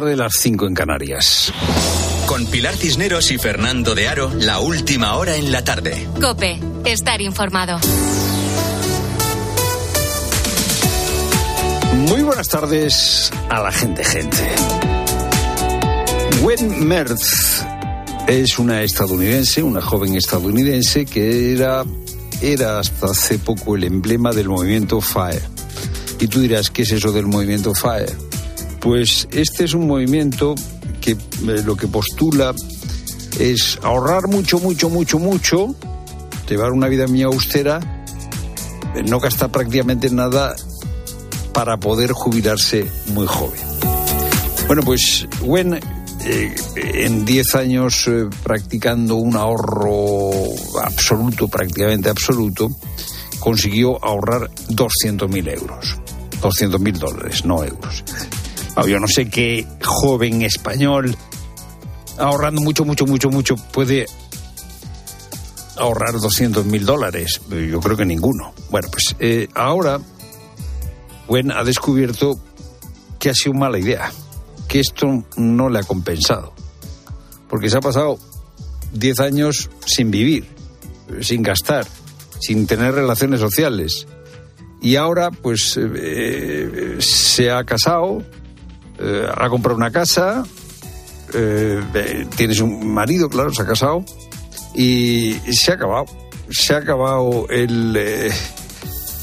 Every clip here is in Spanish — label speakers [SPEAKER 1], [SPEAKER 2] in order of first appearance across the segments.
[SPEAKER 1] tarde, las 5 en Canarias.
[SPEAKER 2] Con Pilar Cisneros y Fernando de Aro, la última hora en la tarde.
[SPEAKER 3] Cope, estar informado.
[SPEAKER 1] Muy buenas tardes a la gente, gente. Gwen Merz es una estadounidense, una joven estadounidense que era, era hasta hace poco el emblema del movimiento FIRE. Y tú dirás, ¿qué es eso del movimiento FIRE? Pues este es un movimiento que eh, lo que postula es ahorrar mucho, mucho, mucho, mucho, llevar una vida muy austera, eh, no gastar prácticamente nada para poder jubilarse muy joven. Bueno, pues Gwen eh, en 10 años practicando un ahorro absoluto, prácticamente absoluto, consiguió ahorrar 200.000 euros. 200.000 dólares, no euros. Yo no sé qué joven español ahorrando mucho, mucho, mucho, mucho puede ahorrar 200.000 dólares. Yo creo que ninguno. Bueno, pues eh, ahora Gwen ha descubierto que ha sido mala idea que esto no le ha compensado. Porque se ha pasado 10 años sin vivir, sin gastar, sin tener relaciones sociales. Y ahora, pues, eh, se ha casado, eh, ha comprado una casa, eh, tienes un marido, claro, se ha casado, y se ha acabado. Se ha acabado el,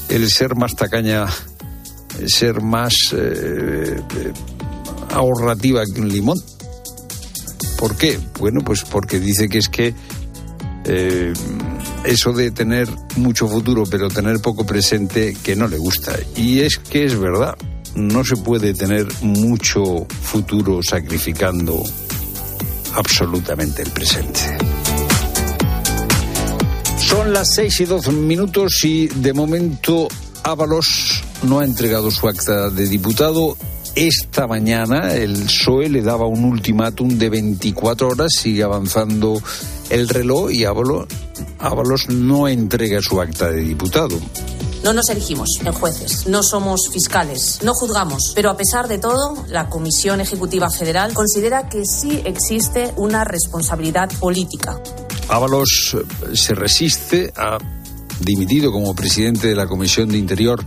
[SPEAKER 1] el ser más tacaña, el ser más ahorrativa que un limón. ¿Por qué? Bueno, pues porque dice que es que eh, eso de tener mucho futuro pero tener poco presente que no le gusta. Y es que es verdad, no se puede tener mucho futuro sacrificando absolutamente el presente. Son las seis y dos minutos y de momento Ábalos no ha entregado su acta de diputado esta mañana el PSOE le daba un ultimátum de 24 horas, sigue avanzando el reloj y Ábalos, no entrega su acta de diputado.
[SPEAKER 4] No nos elegimos en jueces, no somos fiscales, no juzgamos, pero a pesar de todo, la Comisión Ejecutiva Federal considera que sí existe una responsabilidad política.
[SPEAKER 1] Ábalos se resiste, ha dimitido como presidente de la Comisión de Interior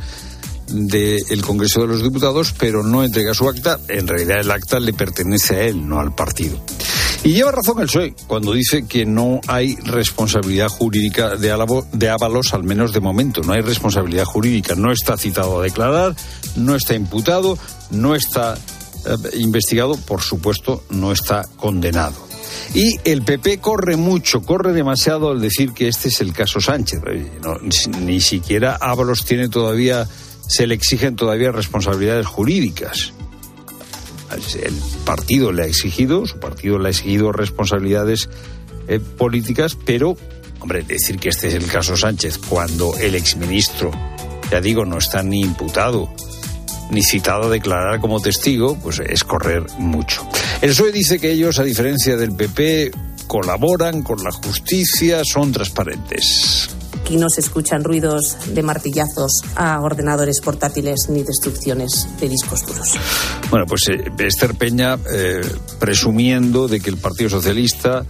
[SPEAKER 1] del Congreso de los Diputados, pero no entrega su acta. En realidad el acta le pertenece a él, no al partido. Y lleva razón el PSOE cuando dice que no hay responsabilidad jurídica de, Ábalos, al menos de momento. No hay responsabilidad jurídica. No está citado a declarar, no está imputado, no está eh, investigado, por supuesto, no está condenado. Y el PP corre mucho, corre demasiado al decir que este es el caso Sánchez. ni siquiera Ábalos tiene todavía se le exigen todavía responsabilidades jurídicas. El partido le ha exigido, su partido le ha exigido responsabilidades eh, políticas, pero, hombre, decir que este es el caso Sánchez cuando el exministro, ya digo, no está ni imputado ni citado a declarar como testigo, pues es correr mucho. El PSOE dice que ellos, a diferencia del PP, colaboran con la justicia, son transparentes.
[SPEAKER 4] Aquí no se escuchan ruidos de martillazos a ordenadores portátiles ni destrucciones de discos duros.
[SPEAKER 1] Bueno, pues eh, Esther Peña eh, presumiendo de que el Partido Socialista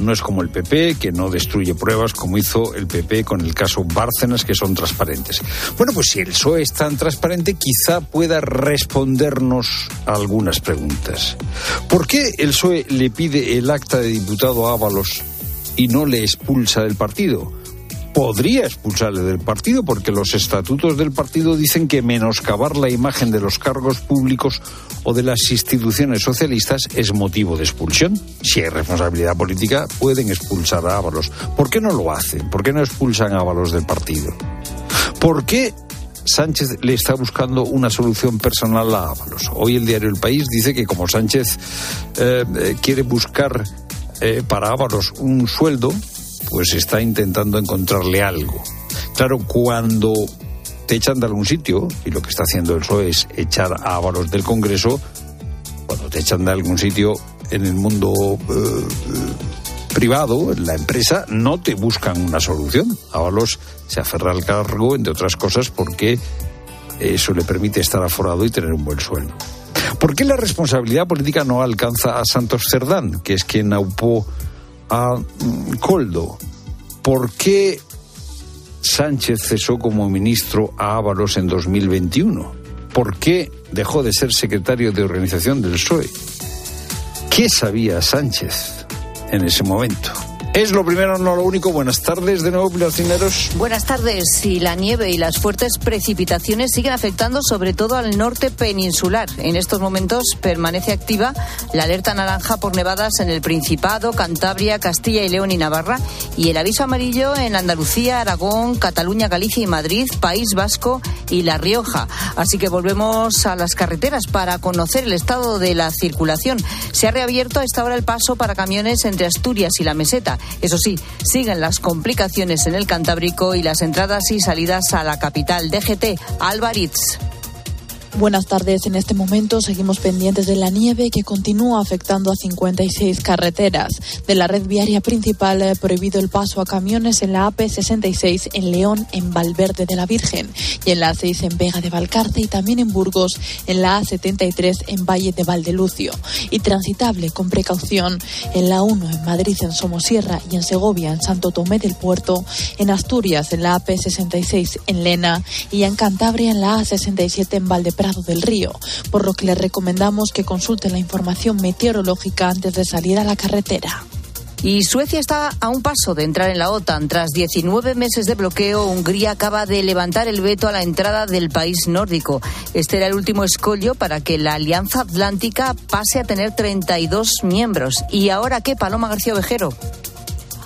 [SPEAKER 1] no es como el PP, que no destruye pruebas como hizo el PP con el caso Bárcenas, que son transparentes. Bueno, pues si el PSOE es tan transparente, quizá pueda respondernos a algunas preguntas. ¿Por qué el PSOE le pide el acta de diputado a Ábalos y no le expulsa del partido? Podría expulsarle del partido porque los estatutos del partido dicen que menoscabar la imagen de los cargos públicos o de las instituciones socialistas es motivo de expulsión. Si hay responsabilidad política, pueden expulsar a Ábalos. ¿Por qué no lo hacen? ¿Por qué no expulsan a Ábalos del partido? ¿Por qué Sánchez le está buscando una solución personal a Ábalos? Hoy el diario El País dice que como Sánchez eh, quiere buscar eh, para Ábalos un sueldo, pues está intentando encontrarle algo. Claro, cuando te echan de algún sitio, y lo que está haciendo el PSOE es echar a Ábalos del Congreso, cuando te echan de algún sitio en el mundo eh, privado, en la empresa, no te buscan una solución. Ábalos se aferra al cargo, entre otras cosas, porque eso le permite estar aforado y tener un buen sueldo. ¿Por qué la responsabilidad política no alcanza a Santos Cerdán, que es quien aupó a mm, Coldo? ¿Por qué Sánchez cesó como ministro a Ábalos en 2021? ¿Por qué dejó de ser secretario de organización del PSOE? ¿Qué sabía Sánchez en ese momento? Es lo primero, no lo único. Buenas tardes de nuevo, Pilar Cineros.
[SPEAKER 5] Buenas tardes. Y la nieve y las fuertes precipitaciones siguen afectando sobre todo al norte peninsular. En estos momentos permanece activa la alerta naranja por nevadas en el Principado, Cantabria, Castilla y León y Navarra y el aviso amarillo en Andalucía, Aragón, Cataluña, Galicia y Madrid, País Vasco y La Rioja. Así que volvemos a las carreteras para conocer el estado de la circulación. Se ha reabierto a esta hora el paso para camiones entre Asturias y la Meseta. Eso sí, siguen las complicaciones en el Cantábrico y las entradas y salidas a la capital. DGT, Alvaritz.
[SPEAKER 6] Buenas tardes. En este momento seguimos pendientes de la nieve que continúa afectando a 56 carreteras. De la red viaria principal, eh, prohibido el paso a camiones en la AP66 en León, en Valverde de la Virgen, y en la A6 en Vega de Valcarce y también en Burgos, en la A73 en Valle de Valdelucio. Y transitable con precaución en la 1 en Madrid, en Somosierra y en Segovia, en Santo Tomé del Puerto, en Asturias, en la AP66 en Lena y en Cantabria, en la A67 en Del Río, por lo que le recomendamos que consulte la información meteorológica antes de salir a la carretera.
[SPEAKER 5] Y Suecia está a un paso de entrar en la OTAN. Tras 19 meses de bloqueo, Hungría acaba de levantar el veto a la entrada del país nórdico. Este era el último escollo para que la Alianza Atlántica pase a tener 32 miembros. ¿Y ahora qué, Paloma García Vejero?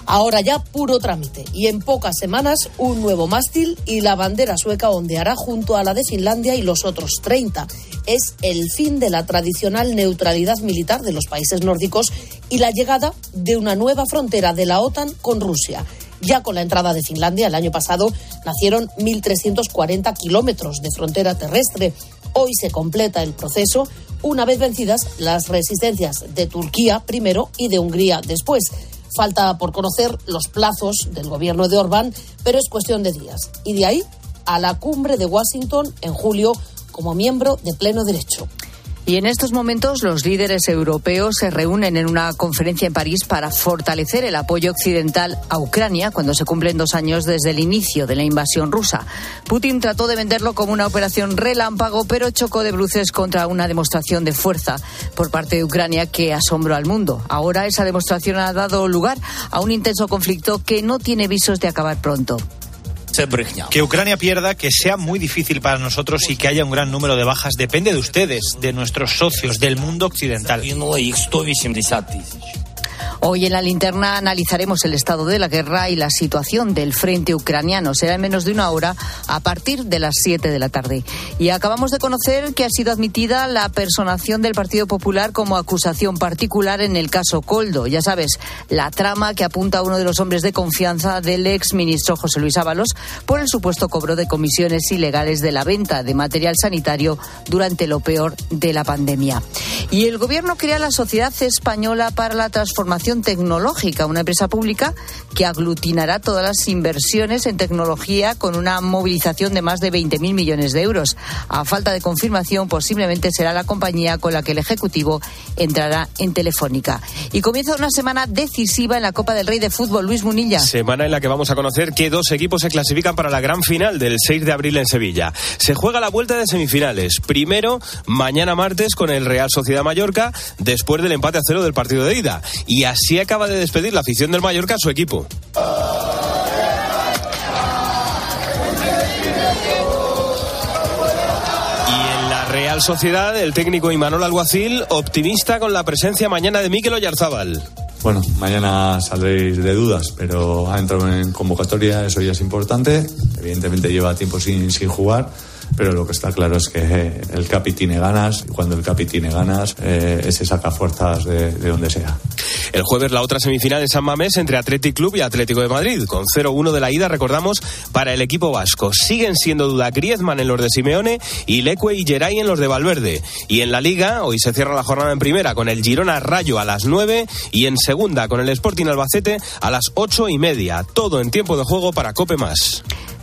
[SPEAKER 7] Ahora ya puro trámite y en pocas semanas un nuevo mástil y la bandera sueca ondeará junto a la de Finlandia y los otros 30. Es el fin de la tradicional neutralidad militar de los países nórdicos y la llegada de una nueva frontera de la OTAN con Rusia. Ya con la entrada de Finlandia el año pasado nacieron 1.340 kilómetros de frontera terrestre. Hoy se completa el proceso una vez vencidas las resistencias de Turquía primero y de Hungría después. Falta por conocer los plazos del gobierno de Orbán, pero es cuestión de días. Y de ahí a la cumbre de Washington en julio como miembro de pleno derecho.
[SPEAKER 5] Y en estos momentos los líderes europeos se reúnen en una conferencia en París para fortalecer el apoyo occidental a Ucrania cuando se cumplen dos años desde el inicio de la invasión rusa. Putin trató de venderlo como una operación relámpago, pero chocó de bruces contra una demostración de fuerza por parte de Ucrania que asombró al mundo. Ahora esa demostración ha dado lugar a un intenso conflicto que no tiene visos de acabar pronto.
[SPEAKER 8] Que Ucrania pierda, que sea muy difícil para nosotros y que haya un gran número de bajas. Depende de ustedes, de nuestros socios, del mundo occidental.
[SPEAKER 5] Hoy en la linterna analizaremos el estado de la guerra y la situación del frente ucraniano. Será en menos de una hora a partir de las 7 de la tarde. Y acabamos de conocer que ha sido admitida la personación del Partido Popular como acusación particular en el caso Coldo. Ya sabes, la trama que apunta a uno de los hombres de confianza del ex ministro José Luis Ábalos por el supuesto cobro de comisiones ilegales de la venta de material sanitario durante lo peor de la pandemia. Y el gobierno crea la Sociedad Española para la Transformación Tecnológica, una empresa pública que aglutinará todas las inversiones en tecnología con una movilización de más de 20.000 millones de euros. A falta de confirmación, posiblemente será la compañía con la que el Ejecutivo entrará en Telefónica. Y comienza una semana decisiva en la Copa del Rey de Fútbol. Luis Munilla.
[SPEAKER 9] Semana en la que vamos a conocer que dos equipos se clasifican para la gran final del 6 de abril en Sevilla. Se juega la vuelta de semifinales. Primero, mañana martes con el Real Sociedad Mallorca, después del empate a cero del partido de ida. Y Así acaba de despedir la afición del Mallorca a su equipo. Y en la Real Sociedad, el técnico Imanol Alguacil, optimista con la presencia mañana de Mikel Oyarzábal.
[SPEAKER 10] Bueno, mañana saldréis de dudas, pero ha entrado en convocatoria, eso ya es importante. Evidentemente lleva tiempo sin, jugar pero lo que está claro es que eh, el Capi tiene ganas y cuando el Capi tiene ganas eh, se saca fuerzas de, donde sea.
[SPEAKER 9] El jueves la otra semifinal en San Mamés entre Athletic Club y Atlético de Madrid, con 0-1 de la ida, recordamos, para el equipo vasco. Siguen siendo duda Griezmann en los de Simeone y Leque y Geray en los de Valverde. Y en la Liga, hoy se cierra la jornada en primera con el Girona Rayo a las 9 y en segunda con el Sporting Albacete a las 8 y media. Todo en tiempo de juego para Cope Más.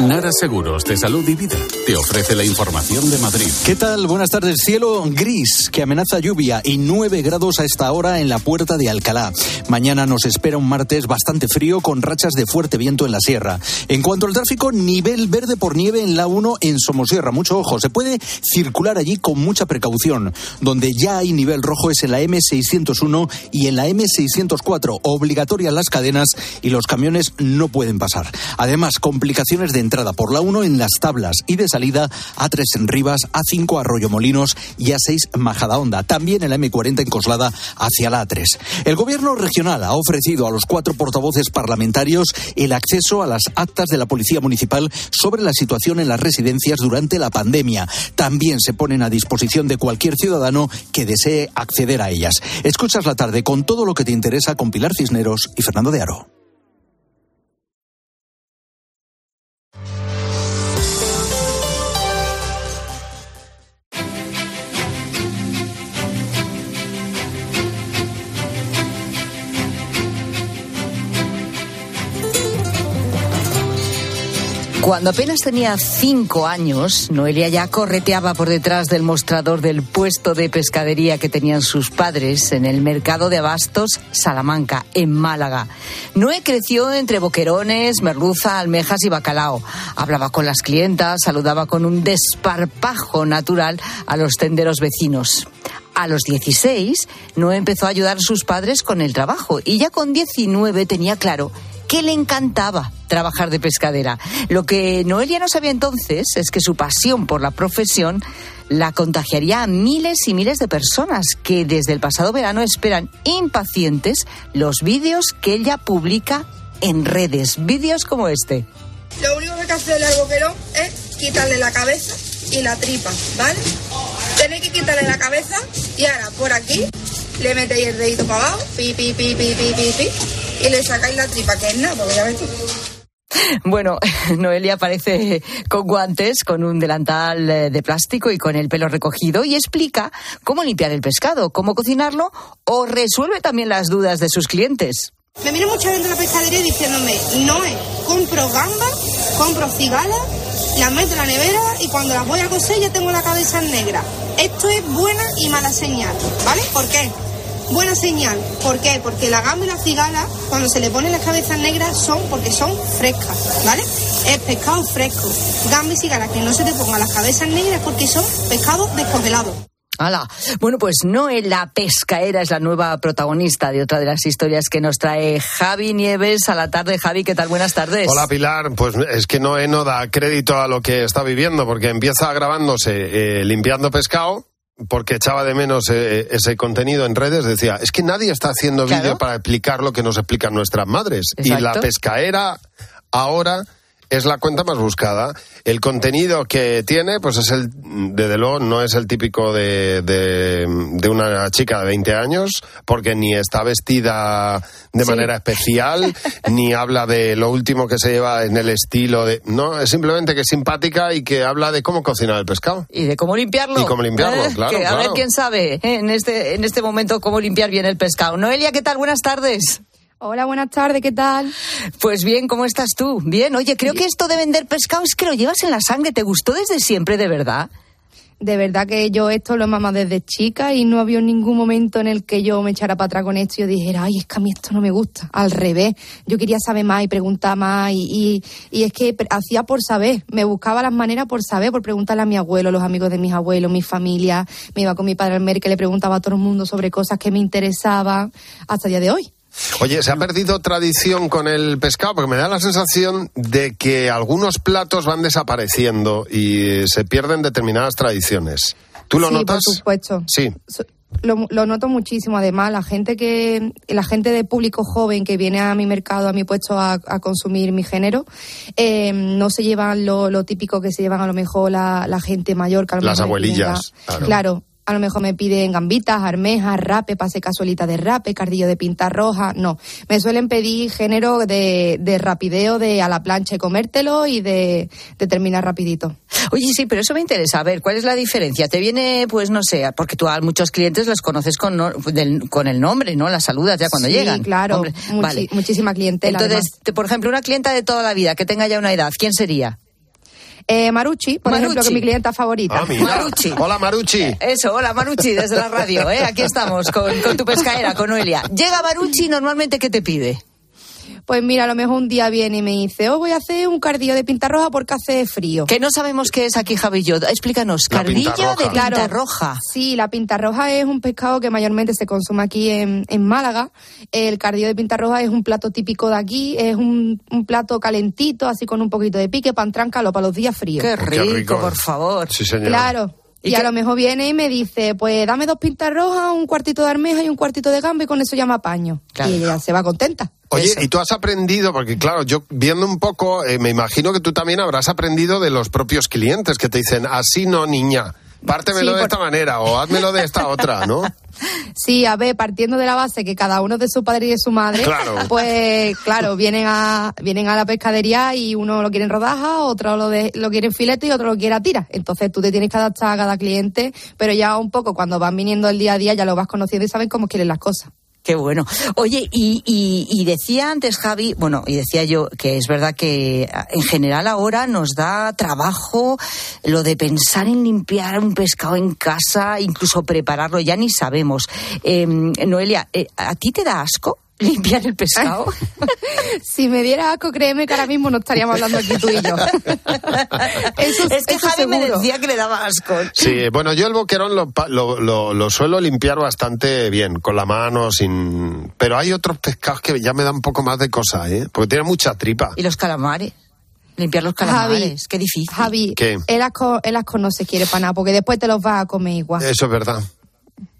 [SPEAKER 11] Nara Seguros de Salud y Vida te ofrece la información de Madrid.
[SPEAKER 12] ¿Qué tal? Buenas tardes. Cielo gris que amenaza lluvia y 9 grados a esta hora en la puerta de Alcalá. Mañana nos espera un martes bastante frío con rachas de fuerte viento en la sierra. En cuanto al tráfico, nivel verde por nieve en la 1 en Somosierra. Mucho ojo, se puede circular allí con mucha precaución. Donde ya hay nivel rojo es en la M601 y en la M604. Obligatorias las cadenas y los camiones no pueden pasar. Además, complicaciones de entrada por la 1 en las tablas y de salida A3 en Rivas, A5 Arroyo Molinos y A6 Majadahonda. También en la M40 en Coslada hacia la A3. El gobierno regional ha ofrecido a los cuatro portavoces parlamentarios el acceso a las actas de la Policía Municipal sobre la situación en las residencias durante la pandemia. También se ponen a disposición de cualquier ciudadano que desee acceder a ellas. Escuchas la tarde con todo lo que te interesa con Pilar Cisneros y Fernando de Aro.
[SPEAKER 5] Cuando apenas tenía cinco años, Noelia ya correteaba por detrás del mostrador del puesto de pescadería que tenían sus padres en el mercado de abastos Salamanca, en Málaga. Noé creció entre boquerones, merluza, almejas y bacalao. Hablaba con las clientas, saludaba con un desparpajo natural a los tenderos vecinos. A los 16, Noé empezó a ayudar a sus padres con el trabajo y ya con 19 tenía claro que le encantaba trabajar de pescadera. Lo que Noelia no sabía entonces es que su pasión por la profesión la contagiaría a miles y miles de personas que desde el pasado verano esperan impacientes los vídeos que ella publica en redes. Vídeos como este.
[SPEAKER 13] Lo único que hay que boquerón es quitarle la cabeza y la tripa, ¿vale? Tenéis que quitarle la cabeza y ahora por aquí le metéis el dedito para abajo, pi, pi, pi, pi, pi, pi, pi, y le sacáis la tripa, que es nada, porque ya ves tú.
[SPEAKER 5] Bueno, Noelia aparece con guantes, con un delantal eh, de plástico y con el pelo recogido y explica cómo limpiar el pescado, cómo cocinarlo o resuelve también las dudas de sus clientes.
[SPEAKER 13] Me viene mucha gente a la pescadería diciéndome, Noé, compro gambas, compro cigalas, las meto en la nevera y cuando las voy a coser ya tengo la cabeza negra. Esto es buena y mala señal, ¿vale? ¿Por qué? Buena señal. ¿Por qué? Porque la gamba y la cigala, cuando se le ponen las cabezas negras, son porque son frescas, ¿vale? Es pescado fresco. Gamba y cigala que no se te pongan las cabezas negras porque son pescados descongelados.
[SPEAKER 5] ¡Hala! Bueno, pues Noé la pescaera es la nueva protagonista de otra de las historias que nos trae Javi Nieves a la tarde. Javi, ¿qué tal? Buenas tardes.
[SPEAKER 14] Hola Pilar, pues es que Noé no da crédito a lo que está viviendo porque empieza grabándose eh, limpiando pescado porque echaba de menos eh, ese contenido en redes, decía, es que nadie está haciendo vídeo para explicar lo que nos explican nuestras madres. Y la pescaera ahora es la cuenta más buscada. El contenido que tiene, pues es el, desde luego, no es el típico de, de, de una chica de 20 años, porque ni está vestida de
[SPEAKER 5] Sí.
[SPEAKER 14] manera especial, ni habla de lo último que se lleva en el estilo de... No, es simplemente que es simpática y que habla de cómo cocinar el pescado.
[SPEAKER 5] Y de cómo limpiarlo.
[SPEAKER 14] Y cómo limpiarlo,
[SPEAKER 5] Eh,
[SPEAKER 14] claro,
[SPEAKER 5] que a ver
[SPEAKER 14] claro.
[SPEAKER 5] quién sabe eh, en este, en este momento cómo limpiar bien el pescado. Noelia, ¿qué tal? Buenas tardes.
[SPEAKER 15] Hola, buenas tardes, ¿qué tal?
[SPEAKER 5] Pues bien, ¿cómo estás tú? Bien, oye, creo que esto de vender pescado es que lo llevas en la sangre. ¿Te gustó desde siempre, de verdad?
[SPEAKER 15] De verdad que yo esto lo he mamado desde chica y no había ningún momento en el que yo me echara para atrás con esto y yo dijera, ay, es que a mí esto no me gusta. Al revés, yo quería saber más y preguntar más y, y, y es que hacía por saber, me buscaba las maneras por saber, por preguntarle a mi abuelo, los amigos de mis abuelos, mi familia, me iba con mi padre al mercado, le preguntaba a todo el mundo sobre cosas que me interesaban hasta el día de hoy.
[SPEAKER 14] Oye, ¿se ha perdido tradición con el pescado? Porque me da la sensación de que algunos platos van desapareciendo y se pierden determinadas tradiciones. ¿Tú lo
[SPEAKER 15] sí,
[SPEAKER 14] notas?
[SPEAKER 15] por supuesto.
[SPEAKER 14] Sí.
[SPEAKER 15] Lo, lo noto muchísimo. Además, la gente que, la gente de público joven que viene a mi mercado, a mi puesto a, a consumir mi género, eh, no se llevan lo, lo típico que se llevan a lo mejor la, la gente mayor. Que a lo
[SPEAKER 14] Las
[SPEAKER 15] mejor
[SPEAKER 14] abuelillas, claro.
[SPEAKER 15] A lo mejor me piden gambitas, armejas, rape, pase casualita de rape, cardillo de pinta roja. No, me suelen pedir género de, de rapideo, de a la plancha y comértelo y de, de terminar rapidito.
[SPEAKER 5] Oye, sí, pero eso me interesa. A ver, ¿cuál es la diferencia? Te viene, pues no sé, porque tú a muchos clientes los conoces con, no- del- con el nombre, ¿no? Las saludas ya cuando
[SPEAKER 15] Sí,
[SPEAKER 5] llegan.
[SPEAKER 15] claro.
[SPEAKER 5] Hombre,
[SPEAKER 15] Muchi-
[SPEAKER 5] vale.
[SPEAKER 15] Muchísima clientela.
[SPEAKER 5] Entonces, te- por ejemplo, una clienta de toda la vida que tenga ya una edad, ¿quién sería?
[SPEAKER 15] Eh, Maruchi, por
[SPEAKER 5] Maruchi.
[SPEAKER 15] ejemplo, que es mi clienta favorita.
[SPEAKER 14] Ah, mira.
[SPEAKER 5] Maruchi.
[SPEAKER 14] Hola, Maruchi.
[SPEAKER 5] Eso, hola Maruchi, desde la radio, ¿eh? Aquí estamos con, con tu pescaera, con Noelia. Llega Maruchi, normalmente, ¿qué te pide?
[SPEAKER 15] Pues mira, a lo mejor un día viene y me dice, oh, voy a hacer un cardillo de pinta roja porque hace frío.
[SPEAKER 5] Que no sabemos qué es aquí, Javi yo. Explícanos,
[SPEAKER 14] La
[SPEAKER 5] cardillo de
[SPEAKER 14] roja.
[SPEAKER 5] pinta roja.
[SPEAKER 15] Sí, la pinta roja es un pescado que mayormente se consume aquí en, en Málaga. El cardillo de pinta roja es un plato típico de aquí, es un, un plato calentito, así con un poquito de pique, pan tráncalo para los días fríos.
[SPEAKER 5] Qué rico,
[SPEAKER 14] qué rico.
[SPEAKER 5] por favor.
[SPEAKER 14] Sí, señor.
[SPEAKER 15] Claro.
[SPEAKER 5] ¿Y
[SPEAKER 15] Y, a lo mejor viene y me dice, pues dame dos pintas rojas, un cuartito de armeja y un cuartito de gamba y con eso ya me apaño.
[SPEAKER 5] Claro.
[SPEAKER 15] Y ella se va contenta.
[SPEAKER 14] Oye,
[SPEAKER 5] Eso.
[SPEAKER 14] y tú has aprendido, porque claro, yo viendo un poco, eh, me imagino que tú también habrás aprendido de los propios clientes que te dicen, así no, niña, pártemelo
[SPEAKER 15] Sí,
[SPEAKER 14] de
[SPEAKER 15] por-
[SPEAKER 14] esta manera o házmelo de esta otra, ¿no?
[SPEAKER 15] Sí, a ver, partiendo de la base que cada uno es de su padre y de su madre,
[SPEAKER 14] Claro.
[SPEAKER 15] pues claro, vienen a, vienen a la pescadería y uno lo quiere en rodaja, otro lo, de, lo quiere en filete y otro lo quiere a tira. Entonces tú te tienes que adaptar a cada cliente, pero ya un poco cuando van viniendo el día a día ya lo vas conociendo y saben cómo quieren las cosas.
[SPEAKER 5] Qué bueno. Oye, y, y, y decía antes Javi, bueno, y decía yo que es verdad que ah, en general ahora nos da trabajo lo de pensar en limpiar un pescado en casa, incluso prepararlo, ya ni sabemos. Eh, Noelia, eh, ¿a ti te da asco limpiar el pescado?
[SPEAKER 15] Si me diera asco, créeme que ahora mismo no estaríamos hablando aquí tú y yo. Eso,
[SPEAKER 5] es que
[SPEAKER 15] eso
[SPEAKER 5] Javi me
[SPEAKER 15] seguro.
[SPEAKER 5] decía que le daba asco.
[SPEAKER 14] Sí, bueno, yo el boquerón lo, pa- lo, lo- lo suelo limpiar bastante bien, con la mano, sin... Pero hay otros pescados que ya me dan un poco más de cosa, ¿eh? Porque tiene mucha tripa.
[SPEAKER 5] Y los calamares. Limpiar los
[SPEAKER 15] Javi,
[SPEAKER 5] calamares. Qué difícil.
[SPEAKER 15] Javi,
[SPEAKER 14] ¿Qué?
[SPEAKER 15] el asco, el asco no se quiere para nada, porque después te los vas a comer igual.
[SPEAKER 14] Eso es verdad.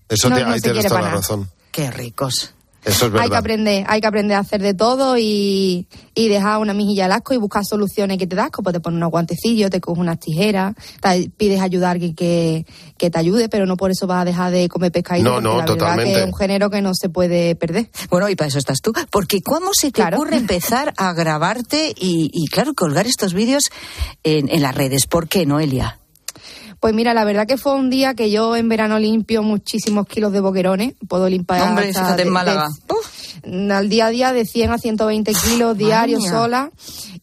[SPEAKER 14] Eso
[SPEAKER 15] No,
[SPEAKER 14] te-
[SPEAKER 15] no
[SPEAKER 14] ahí tienes toda la razón.
[SPEAKER 5] Qué ricos.
[SPEAKER 14] Eso es
[SPEAKER 15] Hay que
[SPEAKER 14] verdad.
[SPEAKER 15] aprender, hay que aprender a hacer de todo y, y dejar una mejilla al asco y buscar soluciones que te das, como te pones unos guantecillos, te coges unas tijeras, te pides ayudar a alguien que, que te ayude, pero no por eso vas a dejar de comer pescadito.
[SPEAKER 14] No, no,
[SPEAKER 15] la verdad
[SPEAKER 14] totalmente.
[SPEAKER 15] que es un género que no se puede perder.
[SPEAKER 5] Bueno, y para eso estás tú. Porque ¿cómo se te
[SPEAKER 15] Claro.
[SPEAKER 5] ocurre empezar a grabarte y, y, claro, colgar estos vídeos en, en las redes? ¿Por qué, Noelia?
[SPEAKER 15] Pues mira, la verdad que fue un día que yo en verano limpio muchísimos kilos de boquerones. Puedo limpiar.
[SPEAKER 5] Hombre,
[SPEAKER 15] hasta
[SPEAKER 5] fíjate en
[SPEAKER 15] de-
[SPEAKER 5] Málaga.
[SPEAKER 15] de- al día a día de 100 a 120 kilos diarios sola.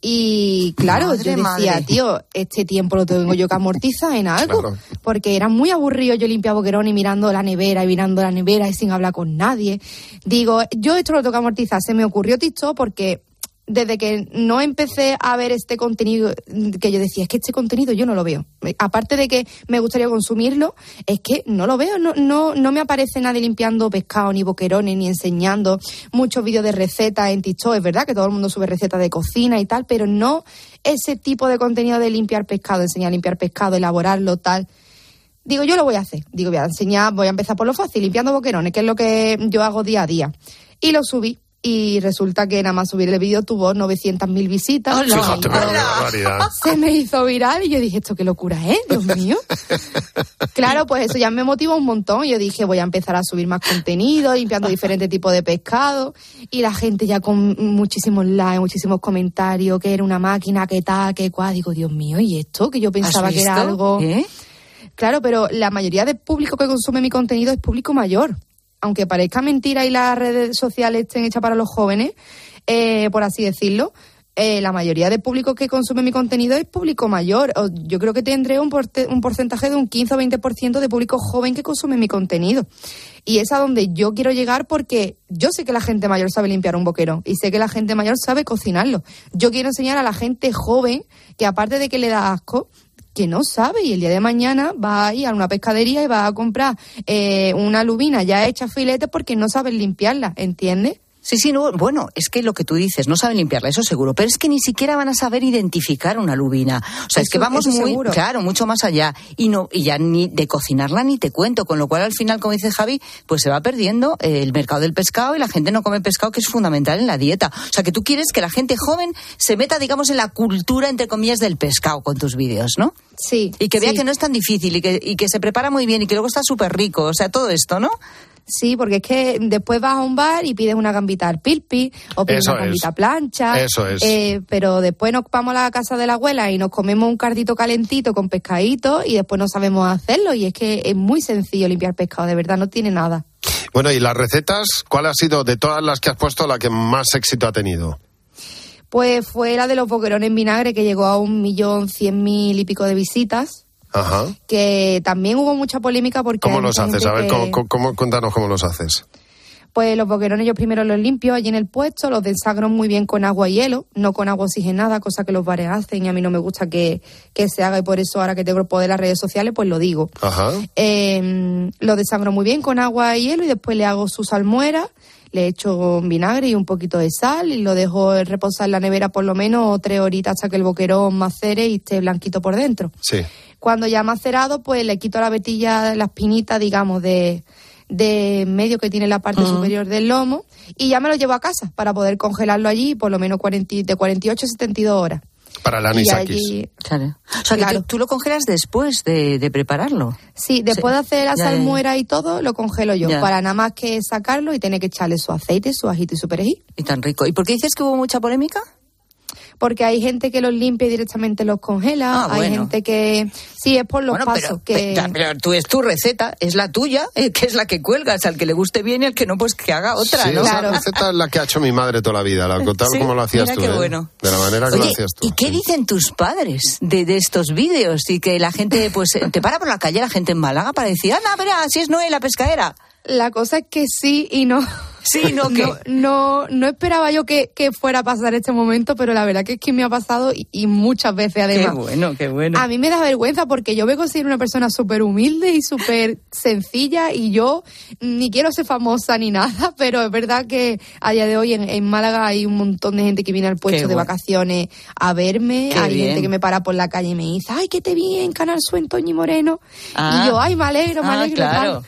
[SPEAKER 15] Y claro,
[SPEAKER 5] Madre,
[SPEAKER 15] yo decía,
[SPEAKER 5] madre.
[SPEAKER 15] tío, este tiempo lo tengo yo que amortizar en algo.
[SPEAKER 14] Claro.
[SPEAKER 15] Porque era muy aburrido yo limpiar boquerones y mirando la nevera y mirando la nevera y sin hablar con nadie. Digo, yo esto lo tengo que amortizar. Se me ocurrió TikTok porque desde que no empecé a ver este contenido, que yo decía, es que este contenido yo no lo veo. Aparte de que me gustaría consumirlo, es que no lo veo, no, no, no me aparece nadie limpiando pescado, ni boquerones, ni enseñando muchos vídeos de recetas en TikTok. Es verdad que todo el mundo sube recetas de cocina y tal, pero no ese tipo de contenido de limpiar pescado, enseñar a limpiar pescado, elaborarlo, tal. Digo, yo lo voy a hacer. Digo, voy a enseñar, voy a empezar por lo fácil, limpiando boquerones, que es lo que yo hago día a día. Y lo subí. Y resulta que nada más subir el vídeo tuvo 900.000 visitas.
[SPEAKER 14] Fíjate.
[SPEAKER 15] Se me hizo viral y yo dije, ¿esto qué locura es? Dios mío. Claro, pues eso ya me motivó un montón. Yo dije, voy a empezar a subir más contenido, limpiando diferentes tipos de pescado. Y la gente ya con muchísimos likes, muchísimos comentarios, que era una máquina, que tal, que cual. Digo, Dios mío, ¿y esto? Que yo pensaba que era algo...
[SPEAKER 5] ¿Eh?
[SPEAKER 15] Claro, pero la mayoría del público que consume mi contenido es público mayor. Aunque parezca mentira y las redes sociales estén hechas para los jóvenes, eh, por así decirlo, eh, la mayoría del público que consume mi contenido es público mayor. Yo creo que tendré un, un porcentaje de un 15 o 20% de público joven que consume mi contenido. Y es a donde yo quiero llegar porque yo sé que la gente mayor sabe limpiar un boquero y sé que la gente mayor sabe cocinarlo. Yo quiero enseñar a la gente joven que aparte de que le da asco, que no sabe y el día de mañana va a ir a una pescadería y va a comprar eh, una lubina ya hecha filete porque no saben limpiarla, ¿entiendes?
[SPEAKER 5] Sí, sí, no, bueno, es que lo que tú dices, no saben limpiarla, eso seguro, pero es que ni siquiera van a saber identificar una lubina. O sea, es que vamos muy,
[SPEAKER 15] seguro.
[SPEAKER 5] claro, mucho más allá. Y no, y ya ni de cocinarla ni te cuento, con lo cual al final, como dice Javi, pues se va perdiendo el mercado del pescado y la gente no come pescado, que es fundamental en la dieta. O sea, que tú quieres que la gente joven se meta, digamos, en la cultura, entre comillas, del pescado con tus vídeos, ¿no?
[SPEAKER 15] Sí.
[SPEAKER 5] Y que vea
[SPEAKER 15] sí.
[SPEAKER 5] que no es tan difícil y que, y que se prepara muy bien y que luego está súper rico. O sea, todo esto, ¿no?
[SPEAKER 15] Sí, porque es que después vas a un bar y pides una gambita al pilpi o pides
[SPEAKER 14] Eso
[SPEAKER 15] una
[SPEAKER 14] es.
[SPEAKER 15] gambita plancha.
[SPEAKER 14] Eso es.
[SPEAKER 15] eh, pero después nos vamos a la casa de la abuela y nos comemos un cardito calentito con pescadito y después no sabemos hacerlo. Y es que es muy sencillo limpiar pescado, de verdad, no tiene nada.
[SPEAKER 14] Bueno, y las recetas, ¿cuál ha sido de todas las que has puesto la que más éxito ha tenido?
[SPEAKER 15] Pues fue la de los boquerones en vinagre que llegó a un millón cien mil y pico de visitas.
[SPEAKER 14] Ajá.
[SPEAKER 15] Que también hubo mucha polémica porque.
[SPEAKER 14] ¿Cómo los haces? A ver,
[SPEAKER 15] que-
[SPEAKER 14] ¿cómo, cómo- cuéntanos cómo los haces.
[SPEAKER 15] Pues los boquerones yo primero los limpio allí en el puesto, los desagro muy bien con agua y hielo, no con agua oxigenada, cosa que los bares hacen y a mí no me gusta que, que se haga y por eso ahora que tengo el poder de las redes sociales pues lo digo.
[SPEAKER 14] Ajá.
[SPEAKER 15] Eh, lo desagro muy bien con agua y hielo y después le hago su salmuera, le echo vinagre y un poquito de sal y lo dejo reposar en la nevera por lo menos tres horitas hasta que el boquerón macere y esté blanquito por dentro.
[SPEAKER 14] Sí.
[SPEAKER 15] Cuando ya ha macerado, pues le quito la vetilla, la espinita, digamos, de, de medio que tiene la parte superior del lomo y ya me lo llevo a casa para poder congelarlo allí por lo menos 40, y- de 48 a 72 horas.
[SPEAKER 14] Para
[SPEAKER 15] Y
[SPEAKER 14] anisakis.
[SPEAKER 15] allí-
[SPEAKER 5] Claro. O sea, que
[SPEAKER 15] Claro.
[SPEAKER 5] tú, tú lo congelas después de, de prepararlo.
[SPEAKER 15] Sí, después de hacer la
[SPEAKER 5] Ya, ya, ya.
[SPEAKER 15] salmuera y todo, lo congelo yo
[SPEAKER 5] Ya.
[SPEAKER 15] para nada más que sacarlo y tener que echarle su aceite, su ajito y su perejil.
[SPEAKER 5] Y tan rico. ¿Y por qué dices que hubo mucha polémica?
[SPEAKER 15] Porque hay gente que los limpia y directamente los congela,
[SPEAKER 5] Ah,
[SPEAKER 15] hay
[SPEAKER 5] bueno.
[SPEAKER 15] gente que... Sí, es por los
[SPEAKER 5] Bueno,
[SPEAKER 15] pasos
[SPEAKER 5] pero,
[SPEAKER 15] que...
[SPEAKER 5] pe- pero tú es tu receta, es la tuya, eh, que es la que cuelgas. Al que le guste bien y al que no, pues que haga otra,
[SPEAKER 14] sí,
[SPEAKER 5] ¿no?
[SPEAKER 14] esa receta es la que ha hecho mi madre toda la vida, la
[SPEAKER 5] Sí,
[SPEAKER 14] como lo hacías
[SPEAKER 5] mira
[SPEAKER 14] tú.
[SPEAKER 5] qué
[SPEAKER 14] ¿eh?
[SPEAKER 5] bueno.
[SPEAKER 14] De la manera que lo hacías tú.
[SPEAKER 5] ¿y qué dicen tus padres de, de estos vídeos? Y que la gente, pues, eh, te para por la calle la gente en Málaga para decir, anda, verá, si es Noé la pescadera.
[SPEAKER 15] La cosa es que sí y no.
[SPEAKER 5] Sí, ¿no qué?
[SPEAKER 15] No, no, no esperaba yo que, que fuera a pasar este momento, pero la verdad que es que me ha pasado y, y muchas veces además.
[SPEAKER 5] Qué bueno, qué bueno.
[SPEAKER 15] A mí me da vergüenza porque yo me considero una persona súper humilde y súper sencilla y yo ni quiero ser famosa ni nada, pero es verdad que a día de hoy en, en Málaga hay un montón de gente que viene al puesto
[SPEAKER 5] Qué
[SPEAKER 15] de
[SPEAKER 5] bueno.
[SPEAKER 15] vacaciones a verme,
[SPEAKER 5] Qué
[SPEAKER 15] hay
[SPEAKER 5] bien.
[SPEAKER 15] gente que me para por la calle y me dice, ay, que te vi en Canal Suen, Toñi Moreno.
[SPEAKER 5] Ah.
[SPEAKER 15] Y yo, ay, me alegro, me
[SPEAKER 5] Ah,
[SPEAKER 15] alegro.
[SPEAKER 5] claro.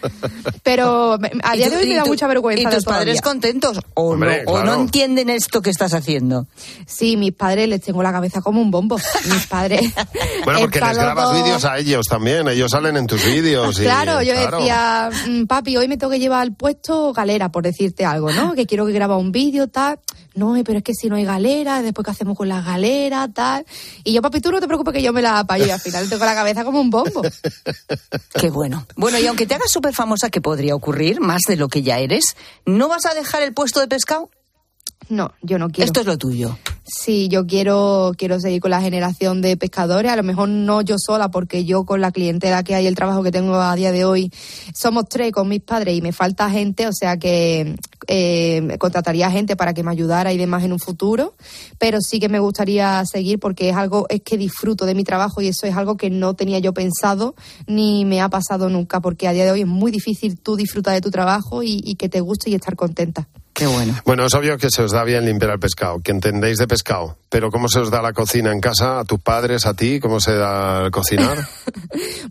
[SPEAKER 15] Pero a
[SPEAKER 5] ¿Y
[SPEAKER 15] día de hoy me da mucha vergüenza.
[SPEAKER 5] ¿Y
[SPEAKER 15] de
[SPEAKER 5] tus padres contentos o,
[SPEAKER 14] Hombre,
[SPEAKER 5] no, o no entienden esto que estás haciendo?
[SPEAKER 15] Sí, mis padres les tengo la cabeza como un bombo. Mis padres.
[SPEAKER 14] Bueno, porque les grabas vídeos a ellos también, ellos salen en tus vídeos. y-
[SPEAKER 15] Claro, yo
[SPEAKER 14] claro.
[SPEAKER 15] decía, "Mm, papi, hoy me tengo que llevar al puesto galera, por decirte algo, ¿no? Que quiero que graba un vídeo, tal. No, pero es que si no hay galera, después qué hacemos con la galera, tal. Y yo, papi, tú no te preocupes que yo me la apaño y al final tengo la cabeza como un bombo.
[SPEAKER 5] Qué bueno. Bueno, y aunque te hagas súper famosa, que podría ocurrir, más de lo que ya eres, ¿no vas a dejar el puesto de pescado?
[SPEAKER 15] No, yo no quiero.
[SPEAKER 5] Esto es lo tuyo.
[SPEAKER 15] Sí, yo quiero, quiero seguir con la generación de pescadores, a lo mejor no yo sola, porque yo con la clientela que hay, el trabajo que tengo a día de hoy, somos tres con mis padres y me falta gente, o sea que eh, contrataría gente para que me ayudara y demás en un futuro, pero sí que me gustaría seguir porque es algo, es que disfruto de mi trabajo y eso es algo que no tenía yo pensado ni me ha pasado nunca, porque a día de hoy es muy difícil tú disfrutar de tu trabajo y, y que te guste y estar contenta.
[SPEAKER 5] Qué bueno.
[SPEAKER 14] Bueno, es obvio que se os da bien limpiar el pescado, que entendéis de pescado, pero ¿cómo se os da la cocina en casa? ¿A tus padres, a ti? ¿Cómo se da el cocinar?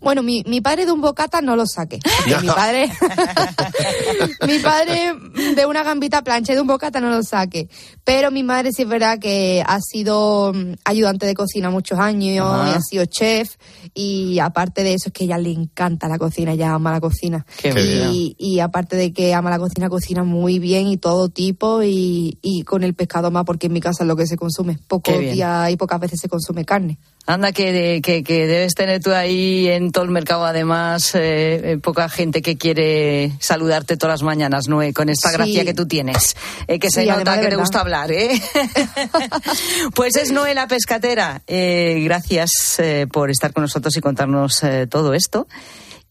[SPEAKER 15] Bueno, mi, mi padre de un bocata no lo saque. mi padre. mi padre de una gambita plancha y de un bocata no lo saque. Pero mi madre sí es verdad que ha sido mm, ayudante de cocina muchos años
[SPEAKER 5] Ajá.
[SPEAKER 15] y ha sido chef. Y aparte de eso, es que ella le encanta la cocina, ella ama la cocina.
[SPEAKER 5] Qué bien.
[SPEAKER 15] y, y aparte de que ama la cocina, cocina muy bien y todo tipo. Y, y con el pescado más, porque en mi casa es lo que se consume. Pocos días y pocas veces se consume carne.
[SPEAKER 5] Anda, que, de- que, que debes tener tú ahí en todo el mercado, además, eh, eh, poca gente que quiere saludarte todas las mañanas, Noé, con esta
[SPEAKER 15] Sí.
[SPEAKER 5] gracia que tú tienes. Eh, que se
[SPEAKER 15] Sí,
[SPEAKER 5] nota que te gusta hablar, ¿eh? pues es Noé la pescatera. Eh, gracias eh, por estar con nosotros y contarnos eh, todo esto.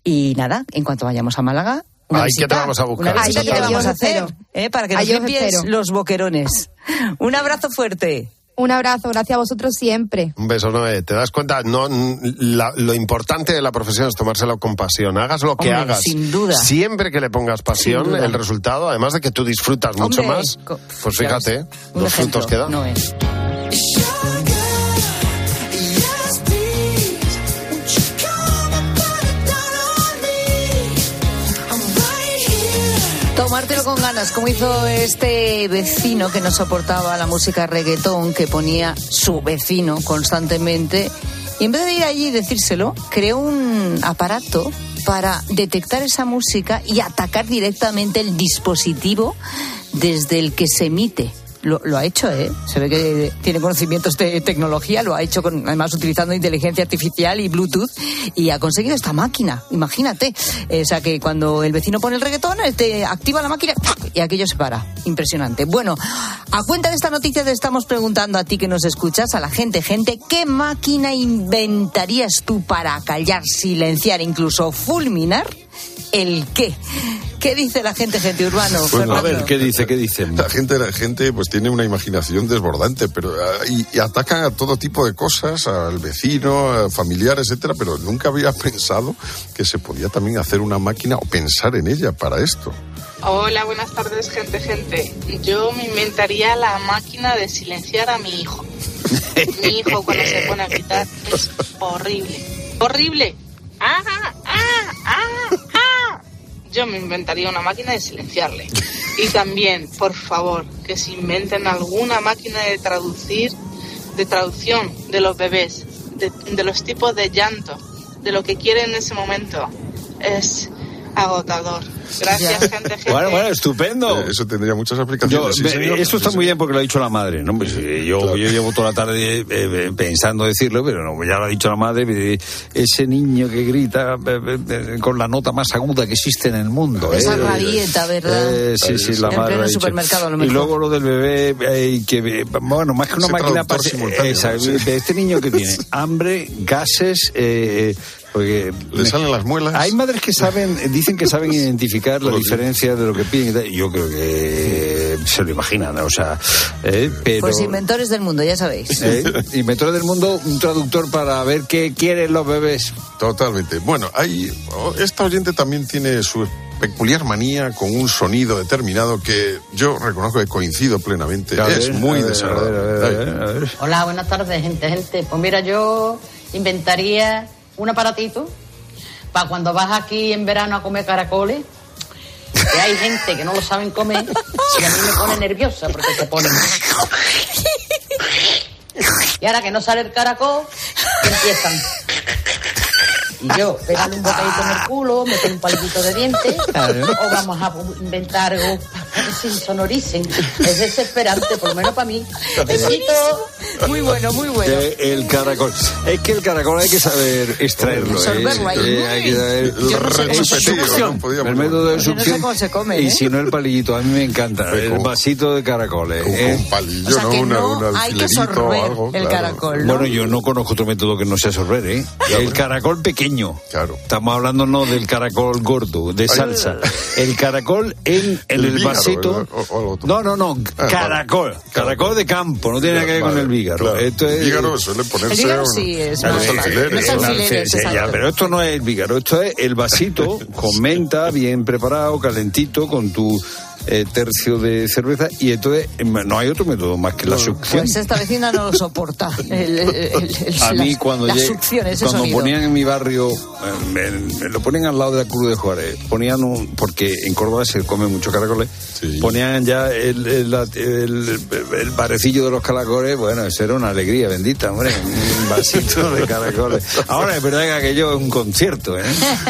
[SPEAKER 5] Y nada, en cuanto vayamos a Málaga. Una
[SPEAKER 14] Ay, ¿qué te vamos a buscar?
[SPEAKER 5] Una visita
[SPEAKER 15] Ahí-
[SPEAKER 5] que te vamos
[SPEAKER 15] os
[SPEAKER 5] a hacer. ¿eh? para que nos limpies los boquerones. Un abrazo fuerte.
[SPEAKER 15] Un abrazo, gracias a vosotros siempre.
[SPEAKER 14] Un beso, Noé. ¿Te das cuenta? No, la- lo importante de la profesión es tomárselo con pasión. Hagas lo que
[SPEAKER 5] Hombre,
[SPEAKER 14] hagas.
[SPEAKER 5] sin duda.
[SPEAKER 14] Siempre que le pongas pasión, el resultado, además de que tú disfrutas mucho
[SPEAKER 5] Hombre,
[SPEAKER 14] más, pues fíjate, los
[SPEAKER 5] ejemplo,
[SPEAKER 14] frutos que da.
[SPEAKER 5] Noé. Tomártelo con ganas, como hizo este vecino que no soportaba la música reggaetón que ponía su vecino constantemente. Y en vez de ir allí y decírselo, creó un aparato para detectar esa música y atacar directamente el dispositivo desde el que se emite. Lo, ha hecho, ¿eh? Se ve que tiene conocimientos de tecnología, lo ha hecho con, además utilizando inteligencia artificial y Bluetooth y ha conseguido esta máquina, imagínate. Eh, o sea que cuando el vecino pone el reggaetón, este activa la máquina y aquello se para. Impresionante. Bueno, a cuenta de esta noticia te estamos preguntando a ti que nos escuchas, a la gente, gente, ¿qué máquina inventarías tú para callar, silenciar, incluso fulminar? ¿El qué? ¿Qué dice la gente, gente urbano?
[SPEAKER 16] Pues, a
[SPEAKER 1] A ver, ¿qué dice? ¿Qué dicen?
[SPEAKER 16] La gente, la gente pues tiene una imaginación desbordante, pero ah, y, y atacan a todo tipo de cosas, al vecino, a familiares, etcétera, pero nunca había pensado que se podía también hacer una máquina o pensar en ella para esto.
[SPEAKER 17] Hola, buenas tardes, gente, gente. Yo me inventaría la máquina de silenciar a mi hijo. Mi hijo cuando se pone a gritar es horrible. ¡Horrible! ¡Ah, ah, ah, ah! Yo me inventaría una máquina de silenciarle. Y también, por favor, que se inventen alguna máquina de traducir, de traducción de los bebés, de, de los tipos de llanto, de lo que quieren en ese momento. Es agotador. Gracias, gente, gente.
[SPEAKER 1] Bueno, bueno, estupendo.
[SPEAKER 16] Eh, Eso tendría muchas
[SPEAKER 1] Yo,
[SPEAKER 16] aplicaciones. sí, señor.
[SPEAKER 1] esto está
[SPEAKER 16] Sí,
[SPEAKER 1] muy bien porque lo ha dicho la madre. ¿no? Pues, eh, yo, yo llevo toda la tarde eh, pensando decirlo, pero no, ya lo ha dicho la madre. eh, Ese niño que grita eh, eh, con la nota más aguda que existe en el mundo.
[SPEAKER 5] Esa
[SPEAKER 1] eh,
[SPEAKER 5] rabieta, ¿verdad?
[SPEAKER 1] eh, sí, sí, la
[SPEAKER 5] En
[SPEAKER 1] madre
[SPEAKER 5] pleno
[SPEAKER 1] lo ha dicho.
[SPEAKER 5] supermercado, a lo
[SPEAKER 1] Y luego lo del bebé, que, bueno, más que una
[SPEAKER 16] Ese
[SPEAKER 1] máquina esa,
[SPEAKER 16] ¿no?
[SPEAKER 1] Este niño que tiene hambre, gases... eh, porque
[SPEAKER 16] Le salen las muelas.
[SPEAKER 1] Hay madres que saben, dicen que saben identificar la diferencia de lo que piden Yo creo que se lo imaginan, ¿no? o sea, eh, pero...
[SPEAKER 5] Pues inventores del mundo, ya sabéis.
[SPEAKER 1] ¿eh? Inventor del mundo, un traductor para ver qué quieren los bebés.
[SPEAKER 16] Totalmente. Bueno, hay, oh, esta oyente también tiene su peculiar manía con un sonido determinado que yo reconozco que coincido plenamente.
[SPEAKER 1] A ver,
[SPEAKER 16] es muy
[SPEAKER 1] ver,
[SPEAKER 16] desagradable.
[SPEAKER 1] a ver, a ver, a ver.
[SPEAKER 18] Hola, buenas tardes, gente, gente. Pues mira, yo inventaría un aparatito para cuando vas aquí en verano a comer caracoles, que hay gente que no lo saben comer, y a mí me pone nerviosa porque se ponen. Y ahora que no sale el caracol, empiezan. Y yo, pegarle un bocadito en el culo, meter un palito de dientes, o vamos a inventar algo se insonoricen. Es desesperante, por lo menos para mí. Besito.
[SPEAKER 5] Muy bueno, muy bueno.
[SPEAKER 1] Eh, el caracol. Es que el caracol hay que saber extraerlo. ¿eh?
[SPEAKER 5] Sorberlo ahí.
[SPEAKER 1] Eh, hay que saber-
[SPEAKER 5] Yo no sé cómo
[SPEAKER 1] Es
[SPEAKER 5] se
[SPEAKER 1] succión.
[SPEAKER 16] ¿no? Podíamos-
[SPEAKER 1] El método de
[SPEAKER 5] Yo no sé
[SPEAKER 1] succión.
[SPEAKER 5] cómo se come,
[SPEAKER 1] Y
[SPEAKER 5] ¿eh?
[SPEAKER 1] si no el palillito, a mí me encanta. El vasito de caracoles. ¿eh?
[SPEAKER 16] un palillo,
[SPEAKER 5] O sea
[SPEAKER 16] ¿no? Una-
[SPEAKER 5] no
[SPEAKER 16] un
[SPEAKER 5] hay que sorber
[SPEAKER 16] algo,
[SPEAKER 5] el
[SPEAKER 16] claro.
[SPEAKER 5] caracol, ¿no?
[SPEAKER 1] Bueno, yo no conozco otro método que no sea sorber, ¿eh? El caracol pequeño.
[SPEAKER 16] Claro.
[SPEAKER 1] Estamos hablando no del caracol gordo, de salsa. El caracol en, en
[SPEAKER 16] El
[SPEAKER 1] el, vasito.
[SPEAKER 16] ¿Verdad? O- o algo otro.
[SPEAKER 1] No, no, no.
[SPEAKER 16] Ah,
[SPEAKER 1] caracol. Caracol de campo. No tiene nada que ver con el vígaro.
[SPEAKER 16] claro.
[SPEAKER 1] Esto es.
[SPEAKER 16] El vígaro suele ponerse
[SPEAKER 5] El vígaro
[SPEAKER 16] un-
[SPEAKER 5] sí es
[SPEAKER 16] los alfileres.
[SPEAKER 5] alfileres,
[SPEAKER 1] Sí, sí, ya,
[SPEAKER 5] exacto.
[SPEAKER 1] pero esto no es el vígaro, esto es el vasito con menta, bien preparado, calentito, con tu eh, tercio de cerveza y entonces em, no hay otro método más que la succión.
[SPEAKER 5] Pues esta vecina no lo soporta. El, el- el- el-
[SPEAKER 1] A mí cuando,
[SPEAKER 5] la
[SPEAKER 1] llegué- cuando
[SPEAKER 5] sonido.
[SPEAKER 1] ponían en mi barrio, me, me lo ponían al lado de la Cruz de Juárez, ponían un, porque en Córdoba se come mucho caracoles,
[SPEAKER 16] Sí.
[SPEAKER 1] ponían ya el, el, la- el- el parecillo de los caracoles, bueno, eso era una alegría bendita, hombre, un vasito de caracoles. Ahora es verdad que aquello es un concierto, ¿eh?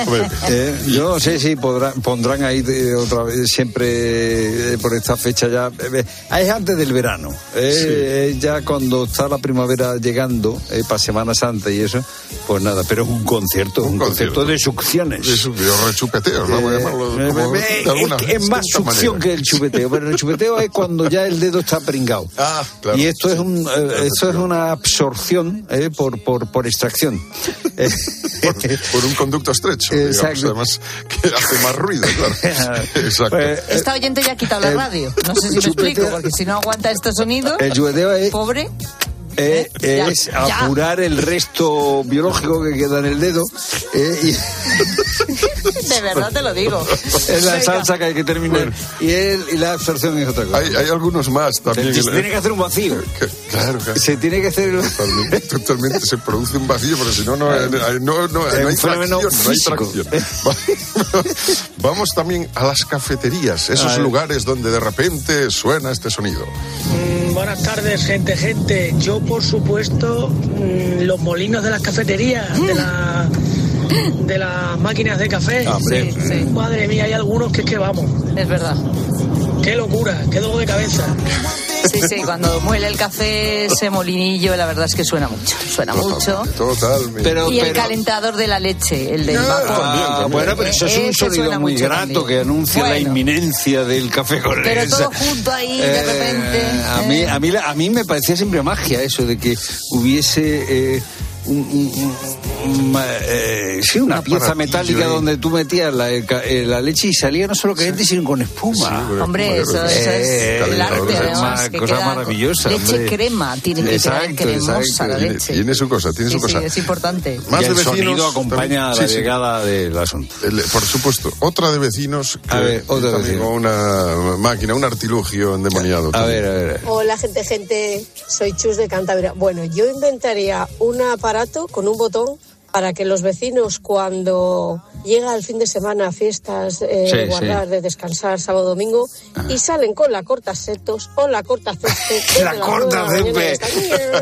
[SPEAKER 16] Hombre,
[SPEAKER 1] Eh, yo no sé si podrán, pondrán ahí de- otra vez siempre eh, por esta fecha ya. eh, es antes del verano. eh, eh, ya cuando está la primavera llegando, eh, para Semana Santa y eso, pues nada, pero es un concierto, un,
[SPEAKER 16] Un
[SPEAKER 1] concierto,
[SPEAKER 16] concierto.
[SPEAKER 1] de succiones.
[SPEAKER 16] de su- de rechupeteos, vamos a llamarlo como de alguna
[SPEAKER 1] es, más succión
[SPEAKER 16] manera.
[SPEAKER 1] que el chupeteo, pero el chupeteo es cuando ya el dedo está pringado.
[SPEAKER 16] Ah, claro.
[SPEAKER 1] Y esto es un eh, esto es una absorción eh, por, por, por extracción.
[SPEAKER 16] Por, por un conducto estrecho, digamos, además que hace más ruido, claro. Exacto.
[SPEAKER 1] pues,
[SPEAKER 5] oyente chupete ya ha quitado la
[SPEAKER 1] El
[SPEAKER 5] radio. No sé si me explico, porque si no aguanta estos sonidos,
[SPEAKER 1] El
[SPEAKER 5] pobre.
[SPEAKER 1] Eh,
[SPEAKER 5] Ya,
[SPEAKER 1] es
[SPEAKER 5] ya.
[SPEAKER 1] apurar el resto biológico que queda en el dedo. eh, y
[SPEAKER 5] De verdad te lo digo.
[SPEAKER 1] es la
[SPEAKER 5] Venga.
[SPEAKER 1] salsa que hay que terminar. Y, el- y la absorción es otra cosa.
[SPEAKER 16] Hay, hay algunos más también.
[SPEAKER 1] Se tiene que hacer un vacío.
[SPEAKER 16] Claro, claro.
[SPEAKER 1] Se tiene que hacer.
[SPEAKER 16] Totalmente, totalmente se produce un vacío, porque si no, no, hay- no, no, hay tracción. No hay tracción. Vamos también a las cafeterías, esos lugares donde de repente suena este sonido.
[SPEAKER 19] Mm, Buenas tardes, gente, gente. Yo, por supuesto, mm, los molinos de las cafeterías, de, la, de las máquinas de café.
[SPEAKER 1] Ah, hombre.
[SPEAKER 5] Sí, sí.
[SPEAKER 19] Madre mía, hay algunos que es que vamos.
[SPEAKER 5] Es verdad.
[SPEAKER 19] Qué locura, qué dolor de cabeza.
[SPEAKER 5] Sí, sí, cuando muele el café, ese molinillo, la verdad es que suena mucho. Suena mucho.
[SPEAKER 16] Totalmente.
[SPEAKER 1] Pero,
[SPEAKER 5] Y el
[SPEAKER 1] pero-
[SPEAKER 5] calentador de la leche, el del vapor.
[SPEAKER 1] Ah, bueno, pero eso es un
[SPEAKER 5] Ese
[SPEAKER 1] sonido muy grato
[SPEAKER 5] también.
[SPEAKER 1] que anuncia la inminencia del café con
[SPEAKER 5] Pero
[SPEAKER 1] leche.
[SPEAKER 5] todo junto ahí, de
[SPEAKER 1] Eh,
[SPEAKER 5] repente.
[SPEAKER 1] A mí,
[SPEAKER 5] eh.
[SPEAKER 1] a, mí, la- a mí me parecía siempre magia eso de que hubiese eh, un- un- un- ma- eh, sí, una
[SPEAKER 16] Un
[SPEAKER 1] pieza metálica
[SPEAKER 16] ahí.
[SPEAKER 1] donde tú metías la, eh, la leche y salía no solo caliente, sino con espuma.
[SPEAKER 16] Sí,
[SPEAKER 5] Hombre, eso, eso
[SPEAKER 1] Eh,
[SPEAKER 5] es el arte,
[SPEAKER 1] cosa
[SPEAKER 5] además. que
[SPEAKER 1] cosa
[SPEAKER 5] queda
[SPEAKER 1] maravillosa,
[SPEAKER 5] Leche
[SPEAKER 1] hombre.
[SPEAKER 5] crema, tiene que
[SPEAKER 1] Exacto,
[SPEAKER 5] quedar cremosa
[SPEAKER 1] exacto.
[SPEAKER 5] la
[SPEAKER 16] Tiene,
[SPEAKER 5] leche.
[SPEAKER 16] tiene su cosa, tiene
[SPEAKER 5] Sí,
[SPEAKER 16] su cosa.
[SPEAKER 5] sí, es importante.
[SPEAKER 16] Más
[SPEAKER 1] y
[SPEAKER 16] de
[SPEAKER 1] el
[SPEAKER 16] vecinos
[SPEAKER 1] sonido acompaña
[SPEAKER 16] también.
[SPEAKER 1] la
[SPEAKER 16] Sí, sí.
[SPEAKER 1] llegada del asunto.
[SPEAKER 16] El- por supuesto, otra de vecinos que
[SPEAKER 1] A ver, otra
[SPEAKER 16] con una máquina, un artilugio endemoniado.
[SPEAKER 1] A ver, a ver.
[SPEAKER 20] Hola gente, gente, soy Chus de Cantabria. Bueno, yo inventaría un aparato con un botón para que los vecinos cuando llega el fin de semana, fiestas, eh,
[SPEAKER 1] Sí,
[SPEAKER 20] de guardar, de descansar sábado domingo, y salen con la corta setos o la corta césped.
[SPEAKER 1] La corta césped.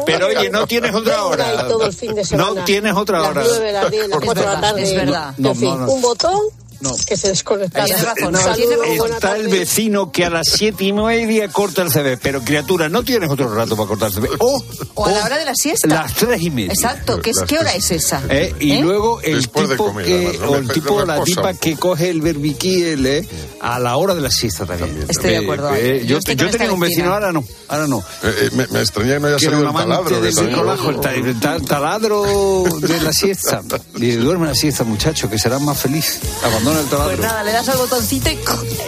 [SPEAKER 1] Pero oye, no tienes otra hora.
[SPEAKER 20] Y todo el fin de semana.
[SPEAKER 1] No tienes otra hora.
[SPEAKER 20] Las 9, las 10, las
[SPEAKER 5] Es
[SPEAKER 20] 4 de la tarde.
[SPEAKER 5] es verdad.
[SPEAKER 1] No,
[SPEAKER 20] en fin,
[SPEAKER 1] no, no.
[SPEAKER 20] un botón
[SPEAKER 1] No.
[SPEAKER 20] que se desconectara.
[SPEAKER 5] Razón, no,
[SPEAKER 20] saludo,
[SPEAKER 1] Está el vecino que a las siete y media corta el CB, pero criatura, no tienes otro rato para cortar el CB. O,
[SPEAKER 5] O a la hora de la siesta.
[SPEAKER 1] Las tres y media.
[SPEAKER 5] Exacto, ¿qué, es, ¿qué hora es esa?
[SPEAKER 1] ¿Eh? Y
[SPEAKER 5] ¿Eh?
[SPEAKER 1] luego el
[SPEAKER 16] Después de
[SPEAKER 1] tipo
[SPEAKER 16] comer,
[SPEAKER 1] que, o el tipo o la tipa que coge el berbiquiel eh, a la hora de la siesta también.
[SPEAKER 5] Estoy de acuerdo.
[SPEAKER 1] Eh,
[SPEAKER 5] Yo
[SPEAKER 1] yo yo
[SPEAKER 5] esta
[SPEAKER 1] tenía un vecino, ahora no, ahora no.
[SPEAKER 16] Eh, eh, me, me extraña que no haya
[SPEAKER 1] Que
[SPEAKER 16] salido el taladro. que también-
[SPEAKER 1] bricolaje, el, ta- el ta- taladro de la siesta. Y duerme la siesta, muchacho, que serás más feliz. El taladro.
[SPEAKER 5] Pues nada, le das al botoncito y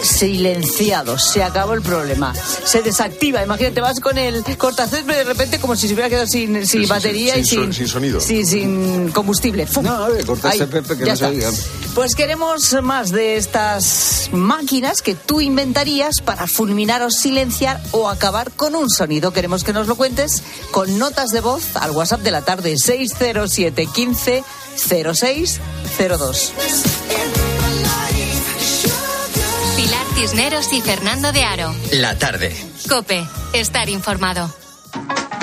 [SPEAKER 5] silenciado. Se acabó el problema. Se desactiva. Imagínate, vas con el cortacésped de repente como si se hubiera quedado sin, sin
[SPEAKER 16] Sí, sí,
[SPEAKER 5] batería
[SPEAKER 16] sin
[SPEAKER 5] y sin,
[SPEAKER 16] sin sonido.
[SPEAKER 5] sí, sin combustible. ¡Fum!
[SPEAKER 1] No, a ver, Pepe, que no oiga.
[SPEAKER 5] Pues queremos más de estas máquinas que tú inventarías para fulminar o silenciar o acabar con un sonido. Queremos que nos lo cuentes con notas de voz al WhatsApp de la tarde 607 15 0602.
[SPEAKER 3] Pilar Cisneros y Fernando de Aro.
[SPEAKER 2] La tarde.
[SPEAKER 3] Cope, estar informado.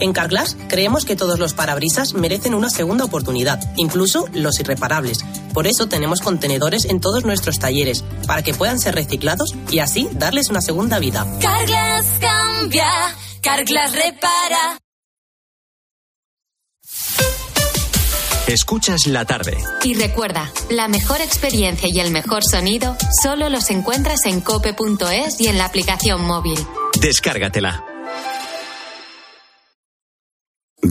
[SPEAKER 21] En Carglass creemos que todos los parabrisas merecen una segunda oportunidad, incluso los irreparables. Por eso tenemos contenedores en todos nuestros talleres, para que puedan ser reciclados y así darles una segunda vida.
[SPEAKER 3] Carglass cambia, Carglass repara.
[SPEAKER 2] Escuchas la tarde.
[SPEAKER 3] Y recuerda, la mejor experiencia y el mejor sonido solo los encuentras en cope.es y en la aplicación móvil.
[SPEAKER 2] Descárgatela.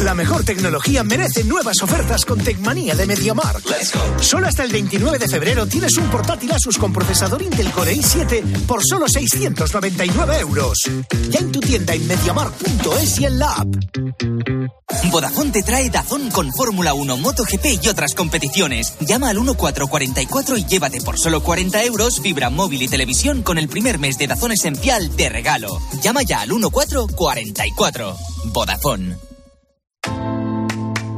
[SPEAKER 22] La mejor tecnología merece nuevas ofertas con Tecmanía de MediaMark. Solo hasta el 29 de febrero tienes un portátil Asus con procesador Intel Core i7 por solo 699 euros. Ya en tu tienda en MediaMark.es y en la app.
[SPEAKER 23] Vodafone te trae Dazón con Fórmula 1, MotoGP y otras competiciones. Llama al 1444 y llévate por solo 40 euros fibra móvil y televisión con el primer mes de Dazón Esencial de regalo. Llama ya al 1444. Vodafone.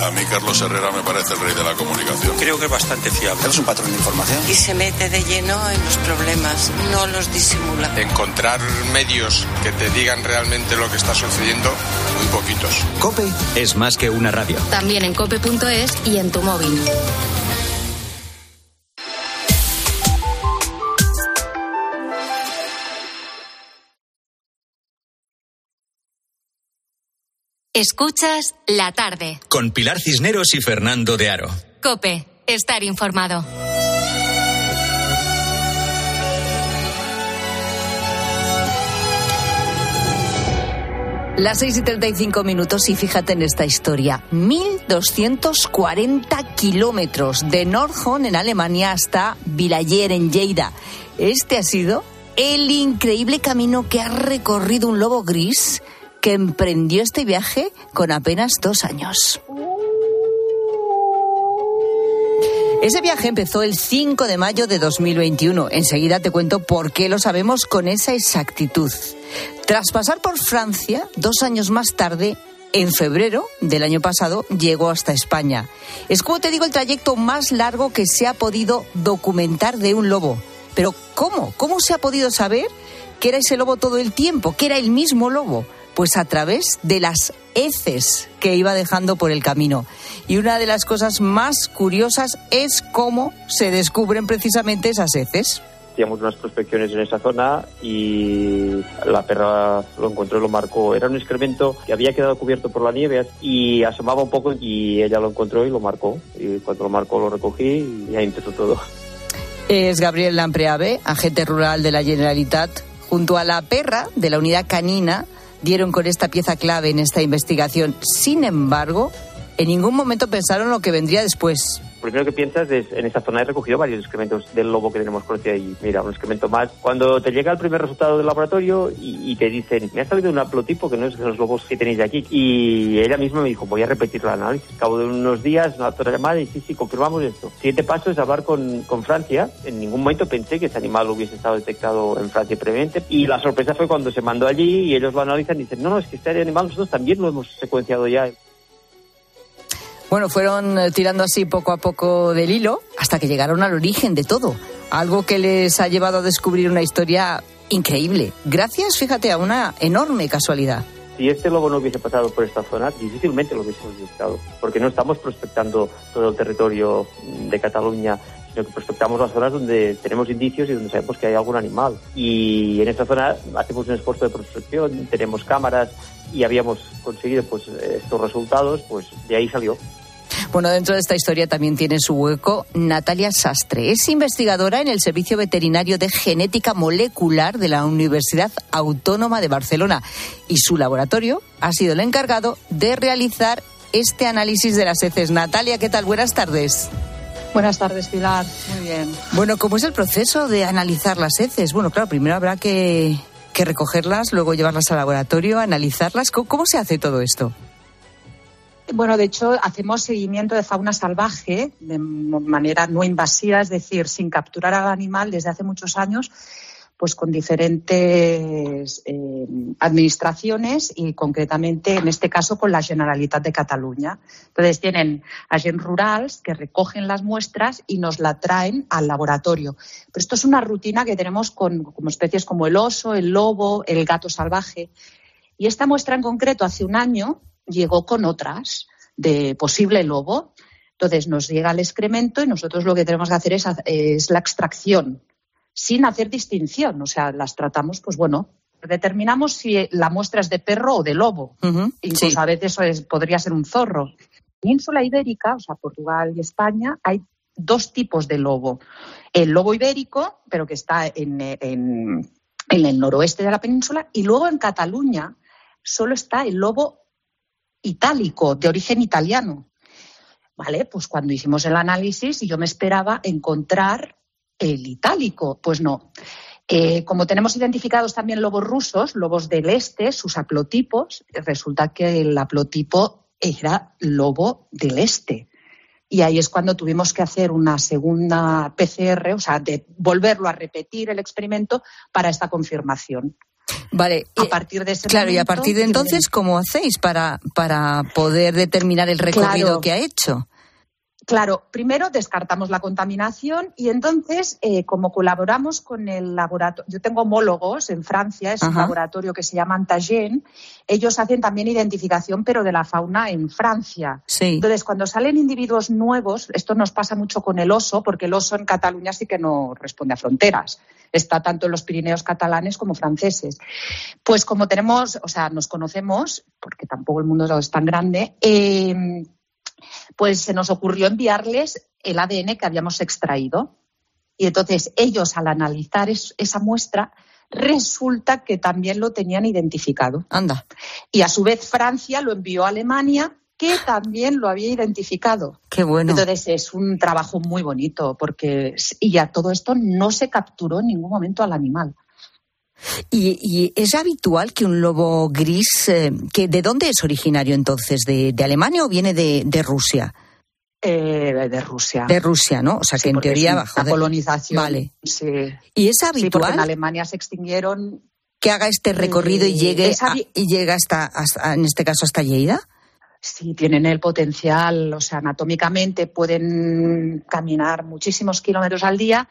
[SPEAKER 24] A mí Carlos Herrera me parece el rey de la comunicación.
[SPEAKER 25] Creo que es bastante fiable. Es un patrón de información.
[SPEAKER 26] Y se mete de lleno en los problemas, no los disimula.
[SPEAKER 25] Encontrar medios que te digan realmente lo que está sucediendo, muy poquitos.
[SPEAKER 27] Cope es más que una radio.
[SPEAKER 3] También en cope.es y en tu móvil. Escuchas la tarde.
[SPEAKER 2] Con Pilar Cisneros y Fernando de Aro.
[SPEAKER 3] Cope, estar informado.
[SPEAKER 5] Las 6 y 35 minutos y fíjate en esta historia. 1.240 kilómetros de Nordhorn en Alemania hasta Villayer en Lleida. Este ha sido el increíble camino que ha recorrido un lobo gris que emprendió este viaje con apenas dos años. Ese viaje empezó el 5 de mayo de 2021. Enseguida te cuento por qué lo sabemos con esa exactitud. Tras pasar por Francia, dos años más tarde, en febrero del año pasado, llegó hasta España. Es como te digo el trayecto más largo que se ha podido documentar de un lobo. Pero ¿cómo? ¿Cómo se ha podido saber que era ese lobo todo el tiempo? ¿Que era el mismo lobo? Pues a través de las heces que iba dejando por el camino. Y una de las cosas más curiosas es cómo se descubren precisamente esas heces.
[SPEAKER 28] Hacíamos unas prospecciones en esa zona y la perra lo encontró y lo marcó. Era un excremento que había quedado cubierto por la nieve y asomaba un poco y ella lo encontró y lo marcó. Y cuando lo marcó lo recogí y ahí empezó todo.
[SPEAKER 5] Es Gabriel Lampreave, agente rural de la Generalitat, junto a la perra de la unidad canina dieron con esta pieza clave en esta investigación. Sin embargo, en ningún momento pensaron lo que vendría después.
[SPEAKER 28] Primero que piensas es, en esta zona he recogido varios excrementos del lobo que tenemos conocido ahí. Mira, un excremento más. Cuando te llega el primer resultado del laboratorio y, y te dicen, me ha salido un haplotipo que no es de los lobos que tenéis aquí. Y ella misma me dijo, voy a repetir el análisis. Al cabo de unos días, una otra llamada y sí, sí, confirmamos esto. Siguiente paso es hablar con, con Francia. En ningún momento pensé que ese animal hubiese estado detectado en Francia previamente. Y la sorpresa fue cuando se mandó allí y ellos lo analizan y dicen, no, no, es que este animal nosotros también lo hemos secuenciado ya.
[SPEAKER 5] Bueno, fueron eh, tirando así poco a poco del hilo hasta que llegaron al origen de todo. Algo que les ha llevado a descubrir una historia increíble. Gracias, fíjate, a una enorme casualidad.
[SPEAKER 28] Si este lobo no hubiese pasado por esta zona, difícilmente lo hubiésemos buscado, porque no estamos prospectando todo el territorio de Cataluña, que prospectamos las zonas donde tenemos indicios y donde sabemos que hay algún animal. Y en esta zona hacemos un esfuerzo de prospección, tenemos cámaras y habíamos conseguido pues estos resultados, pues de ahí salió.
[SPEAKER 5] Bueno, dentro de esta historia también tiene su hueco Natalia Sastre. Es investigadora en el Servicio Veterinario de Genética Molecular de la Universidad Autónoma de Barcelona y su laboratorio ha sido el encargado de realizar este análisis de las heces. Natalia, ¿qué tal? Buenas tardes.
[SPEAKER 29] Buenas tardes, Pilar. Muy bien.
[SPEAKER 5] Bueno, ¿cómo es el proceso de analizar las heces? Bueno, claro, primero habrá que, que recogerlas, luego llevarlas al laboratorio, analizarlas. ¿Cómo, ¿Cómo se hace todo esto?
[SPEAKER 29] Bueno, de hecho, hacemos seguimiento de fauna salvaje de manera no invasiva, es decir, sin capturar al animal desde hace muchos años, pues con diferentes eh, administraciones y concretamente en este caso con la Generalitat de Cataluña. Entonces tienen agentes rurales que recogen las muestras y nos la traen al laboratorio. Pero esto es una rutina que tenemos con especies como el oso, el lobo, el gato salvaje. Y esta muestra en concreto hace un año llegó con otras de posible lobo. Entonces nos llega el excremento y nosotros lo que tenemos que hacer es, es la extracción sin hacer distinción. O sea, las tratamos, pues bueno, determinamos si la muestra es de perro o de lobo. Incluso a veces podría ser un zorro. En Península Ibérica, o sea, Portugal y España, hay dos tipos de lobo. El lobo ibérico, pero que está en, en el noroeste de la península, y luego en Cataluña solo está el lobo itálico, de origen italiano. Vale, pues cuando hicimos el análisis, yo me esperaba encontrar el itálico. Pues no. Eh, como tenemos identificados también lobos rusos, lobos del este, sus haplotipos, resulta que el haplotipo era lobo del este. Y ahí es cuando tuvimos que hacer una segunda PCR, o sea, de volverlo a repetir el experimento para esta confirmación.
[SPEAKER 5] Vale. A partir de ese Claro, y a partir de entonces, ¿cómo hacéis para, para poder determinar el recorrido que ha hecho?
[SPEAKER 29] Claro, primero descartamos la contaminación y entonces, eh, como colaboramos con el laboratorio, yo tengo homólogos en Francia, es un laboratorio que se llama Antagen, ellos hacen también identificación, pero de la fauna en Francia. Entonces, cuando salen individuos nuevos, esto nos pasa mucho con el oso, porque el oso en Cataluña sí que no responde a fronteras. Está tanto en los Pirineos catalanes como franceses. Pues como tenemos, o sea, nos conocemos, porque tampoco el mundo es tan grande, eh, pues se nos ocurrió enviarles el ADN que habíamos extraído. Y entonces ellos, al analizar esa muestra, resulta que también lo tenían identificado.
[SPEAKER 5] Anda.
[SPEAKER 29] Y a su vez Francia lo envió a Alemania, que también lo había identificado.
[SPEAKER 5] Qué bueno.
[SPEAKER 29] Entonces es un trabajo muy bonito, porque y ya todo esto no se capturó en ningún momento al animal.
[SPEAKER 5] ¿Y, es habitual que un lobo gris, eh, que ¿de dónde es originario entonces? ¿De, Alemania o viene de, Rusia?
[SPEAKER 29] Eh, de Rusia.
[SPEAKER 5] De Rusia, ¿no? O sea, que en teoría bajo.
[SPEAKER 29] La colonización.
[SPEAKER 5] Vale.
[SPEAKER 29] Sí.
[SPEAKER 5] ¿Y es habitual?
[SPEAKER 29] en Alemania se extinguieron.
[SPEAKER 5] Que haga este recorrido y llegue, y llega hasta, en este caso, hasta Lleida?
[SPEAKER 29] Sí, tienen el potencial, o sea, anatómicamente pueden caminar muchísimos kilómetros al día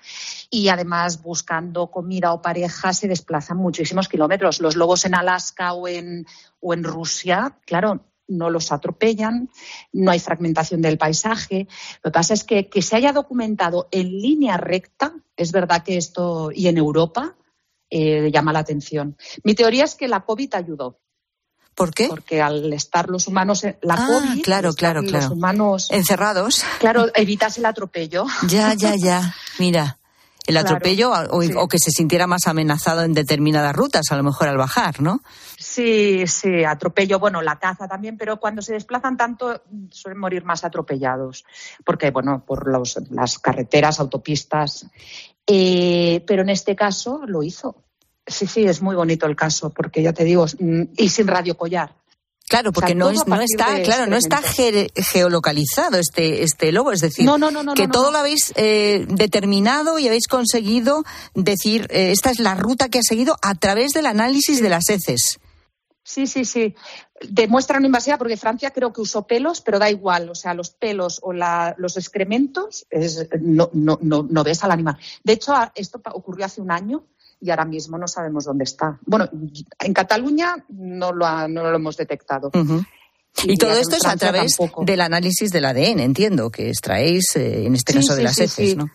[SPEAKER 29] y además buscando comida o pareja se desplazan muchísimos kilómetros. Los lobos en Alaska o en, o en Rusia, claro, no los atropellan, no hay fragmentación del paisaje. Lo que pasa es que que se haya documentado en línea recta, es verdad que esto, y en Europa, eh, llama la atención. Mi teoría es que la COVID ayudó.
[SPEAKER 5] ¿Por qué?
[SPEAKER 29] Porque al estar los humanos, la
[SPEAKER 5] ah,
[SPEAKER 29] COVID,
[SPEAKER 5] claro, claro, claro.
[SPEAKER 29] los humanos
[SPEAKER 5] encerrados.
[SPEAKER 29] Claro, evitas el atropello.
[SPEAKER 5] Ya, ya, ya. Mira, el atropello o, que se sintiera más amenazado en determinadas rutas, a lo mejor al bajar, ¿no?
[SPEAKER 29] Sí, sí, atropello, bueno, la caza también, pero cuando se desplazan tanto suelen morir más atropellados, porque, bueno, por las carreteras, autopistas. Eh, pero en este caso lo hizo. Sí, sí, es muy bonito el caso, porque ya te digo, mm, y sin radio collar.
[SPEAKER 5] Claro, porque no, no está, claro, no está geolocalizado este, este lobo, es decir, que todo lo habéis eh, determinado y habéis conseguido decir, eh, esta es la ruta que ha seguido a través del análisis de las heces.
[SPEAKER 29] Sí, sí, sí. Demuestra una invasiva porque Francia creo que usó pelos, pero da igual. O sea, los pelos o los excrementos no, no, no, no ves al animal. De hecho, esto ocurrió hace un año y ahora mismo no sabemos dónde está. Bueno, en Cataluña no lo, no lo hemos detectado.
[SPEAKER 5] Y, todo esto es a través del análisis del ADN, entiendo, que extraéis, eh, en este caso, de las heces, ¿no?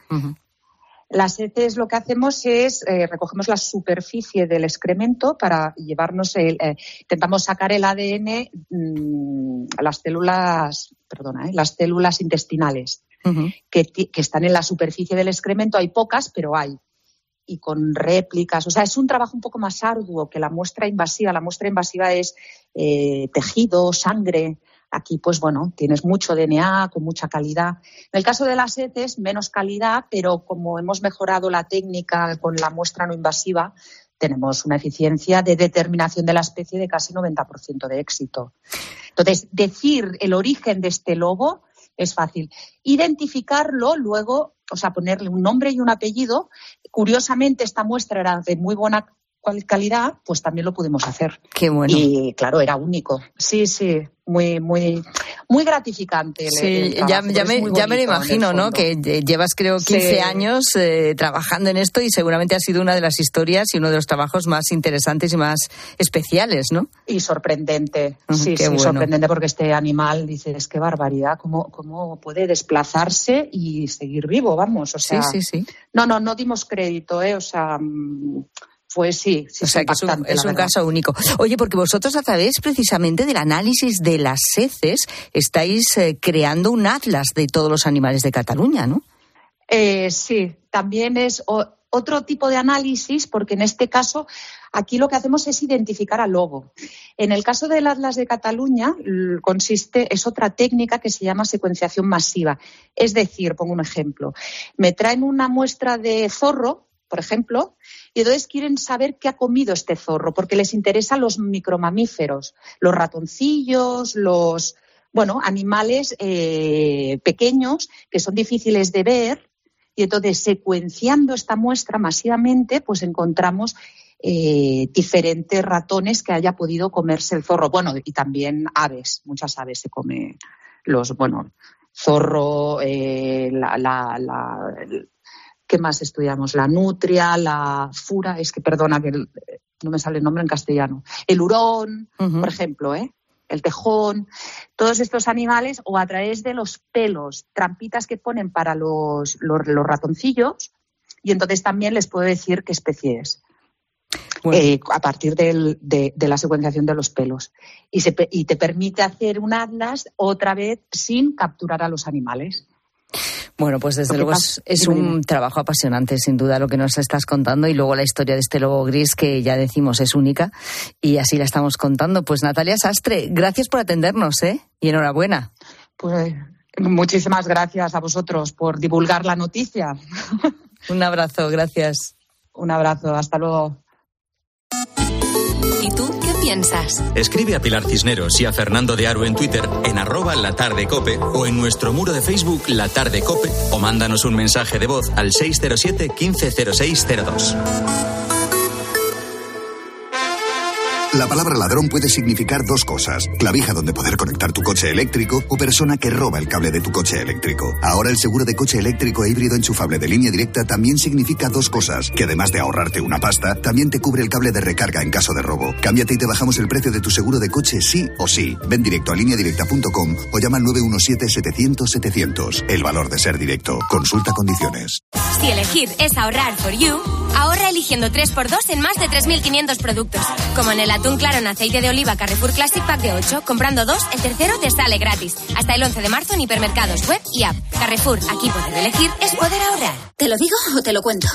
[SPEAKER 29] Las heces lo que hacemos es eh, recogemos la superficie del excremento para llevarnos el, eh, intentamos sacar el ADN mm, a las células, perdona, las células intestinales que, que, están en la superficie del excremento. Hay pocas, pero hay y con réplicas. O sea, es un trabajo un poco más arduo que la muestra invasiva. La muestra invasiva es eh, tejido, sangre. Aquí, pues bueno, tienes mucho DNA con mucha calidad. En el caso de las heces, menos calidad, pero como hemos mejorado la técnica con la muestra no invasiva, tenemos una eficiencia de determinación de la especie de casi 90% de éxito. Entonces, decir el origen de este lobo es fácil. Identificarlo luego, o sea, ponerle un nombre y un apellido. Curiosamente, esta muestra era de muy buena calidad, pues también lo pudimos hacer.
[SPEAKER 5] Qué bueno.
[SPEAKER 29] Y claro, era único. Sí, sí, muy, muy, muy gratificante.
[SPEAKER 5] Sí,
[SPEAKER 29] el
[SPEAKER 5] ya, ya me, ya me lo imagino, ¿no? Que eh, llevas creo 15
[SPEAKER 29] Sí.
[SPEAKER 5] años eh, trabajando en esto y seguramente ha sido una de las historias y uno de los trabajos más interesantes y más especiales, ¿no?
[SPEAKER 29] Y sorprendente, sí, sí,
[SPEAKER 5] bueno.
[SPEAKER 29] sorprendente porque este animal, dices, qué barbaridad, cómo, cómo puede desplazarse y seguir vivo, vamos, o
[SPEAKER 5] Sí,
[SPEAKER 29] sea.
[SPEAKER 5] sí, sí.
[SPEAKER 29] No, no, no dimos crédito, ¿eh? O sea, mm, pues sí, sí,
[SPEAKER 5] O sea,
[SPEAKER 29] es
[SPEAKER 5] que es un, es caso único. Oye, porque vosotros a través precisamente del análisis de las heces estáis eh, creando un atlas de todos los animales de Cataluña, ¿no?
[SPEAKER 29] Eh, sí, también es o- otro tipo de análisis, porque en este caso aquí lo que hacemos es identificar al lobo. En el caso del Atlas de Cataluña consiste, es otra técnica que se llama secuenciación masiva. Es decir, pongo un ejemplo, me traen una muestra de zorro, por ejemplo, y entonces quieren saber qué ha comido este zorro, porque les interesan los micromamíferos, los ratoncillos, los bueno, animales eh, pequeños que son difíciles de ver y entonces secuenciando esta muestra masivamente, pues encontramos eh, diferentes ratones que haya podido comerse el zorro. Bueno, y también aves, muchas aves se come los, bueno, zorro, eh, la, la, la- ¿qué más estudiamos? La nutria, la fura, es que perdona que el- no me sale el nombre en castellano. El hurón, por ejemplo, ¿eh? el tejón, todos estos animales, o a través de los pelos, trampitas que ponen para los, los, los ratoncillos, y entonces también les puedo decir qué especie es. Eh, a partir del- de, de la secuenciación de los pelos. Y, se y te permite hacer un atlas otra vez sin capturar a los animales.
[SPEAKER 5] Bueno, pues desde luego es, un trabajo apasionante, sin duda, lo que nos estás contando y luego la historia de este lobo gris que ya decimos es única y así la estamos contando. Pues Natalia Sastre, gracias por atendernos, ¿eh? Y enhorabuena.
[SPEAKER 29] Pues muchísimas gracias a vosotros por divulgar la noticia.
[SPEAKER 5] Un abrazo, gracias.
[SPEAKER 29] Un abrazo, hasta luego.
[SPEAKER 3] ¿Y tú piensas?
[SPEAKER 27] Escribe a Pilar Cisneros y a Fernando de Aro en Twitter en arroba la tarde cope o en nuestro muro de Facebook La Tarde Cope o mándanos un mensaje de voz al 607 150602.
[SPEAKER 30] La palabra ladrón puede significar dos cosas. Clavija donde poder conectar tu coche eléctrico o persona que roba el cable de tu coche eléctrico. Ahora el seguro de coche eléctrico e híbrido enchufable de línea directa también significa dos cosas. Que además de ahorrarte una pasta, también te cubre el cable de recarga en caso de robo. Cámbiate y te bajamos el precio de tu seguro de coche sí o sí. Ven directo a lineadirecta.com o llama al 917-700-700. El valor de ser directo. Consulta condiciones.
[SPEAKER 31] Si elegir es ahorrar for you, ahorra eligiendo 3x2 en más de 3.500 productos. Como en el atún claro en aceite de oliva Carrefour Classic Pack de 8, comprando dos, el tercero te sale gratis. Hasta el 11 de marzo en hipermercados web y app. Carrefour, aquí poder elegir es poder ahorrar.
[SPEAKER 32] ¿Te lo digo o te lo cuento?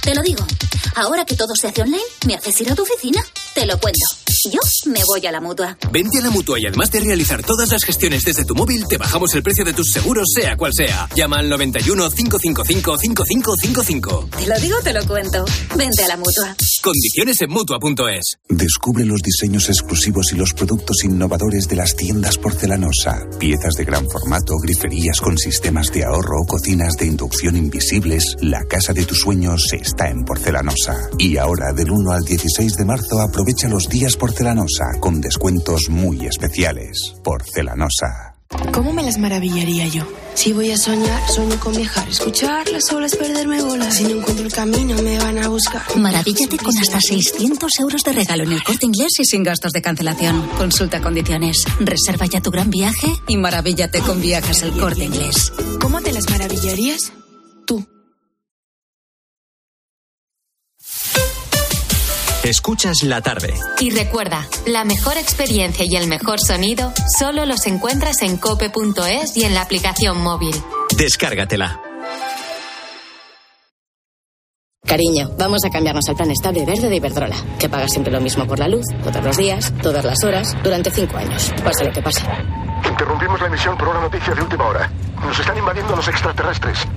[SPEAKER 32] Te lo digo. Ahora que todo se hace online, ¿me haces ir a tu oficina? Te lo cuento. Yo me voy a la mutua.
[SPEAKER 33] Vente a la mutua y además de realizar todas las gestiones desde tu móvil, te bajamos el precio de tus seguros, sea cual sea. Llama al 91 555 5555.
[SPEAKER 32] Te lo digo, te lo cuento. Vente a la mutua.
[SPEAKER 33] Condiciones en mutua.es.
[SPEAKER 34] Descubre los diseños exclusivos y los productos innovadores de las tiendas porcelanosa. Piezas de gran formato, griferías con sistemas de ahorro, cocinas de inducción invisibles. La casa de tus sueños está en porcelanosa. Y ahora, del 1 al 16 de marzo, aprovecha los días porcelanosa con descuentos muy especiales. Porcelanosa.
[SPEAKER 35] ¿Cómo me las maravillaría yo? Si voy a soñar, sueño con viajar, escuchar las olas, perderme volar. Si no encuentro el camino, me van a buscar.
[SPEAKER 36] Maravíllate con hasta 600 euros de regalo en el corte inglés y sin gastos de cancelación. Consulta condiciones. Reserva ya tu gran viaje y maravíllate con viajes el corte inglés.
[SPEAKER 35] ¿Cómo te las maravillarías?
[SPEAKER 27] Escuchas la tarde.
[SPEAKER 3] Y recuerda, la mejor experiencia y el mejor sonido solo los encuentras en cope.es y en la aplicación móvil.
[SPEAKER 27] Descárgatela.
[SPEAKER 37] Cariño, vamos a cambiarnos al plan estable verde de Iberdrola, que paga siempre lo mismo por la luz, todos los días, todas las horas, durante cinco años, pase lo que pase.
[SPEAKER 38] Interrumpimos la emisión por una noticia de última hora. Nos están invadiendo los extraterrestres.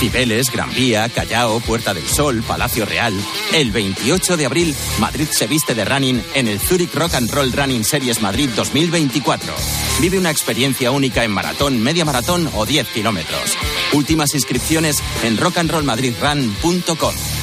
[SPEAKER 39] Cibeles, Gran Vía, Callao, Puerta del Sol, Palacio Real. El 28 de abril, Madrid se viste de running en el Zurich Rock and Roll Running Series Madrid 2024. Vive una experiencia única en maratón, media maratón o 10 kilómetros. Últimas inscripciones en rockandrollmadridrun.com.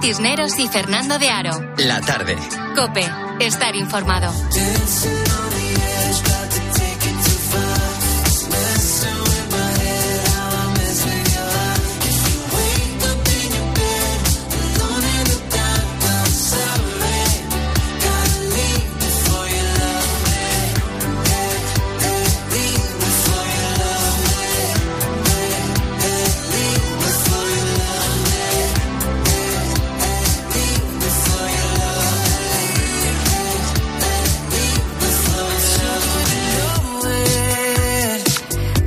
[SPEAKER 3] Cisneros y Fernando de Aro.
[SPEAKER 27] La tarde.
[SPEAKER 3] Cope, estar informado.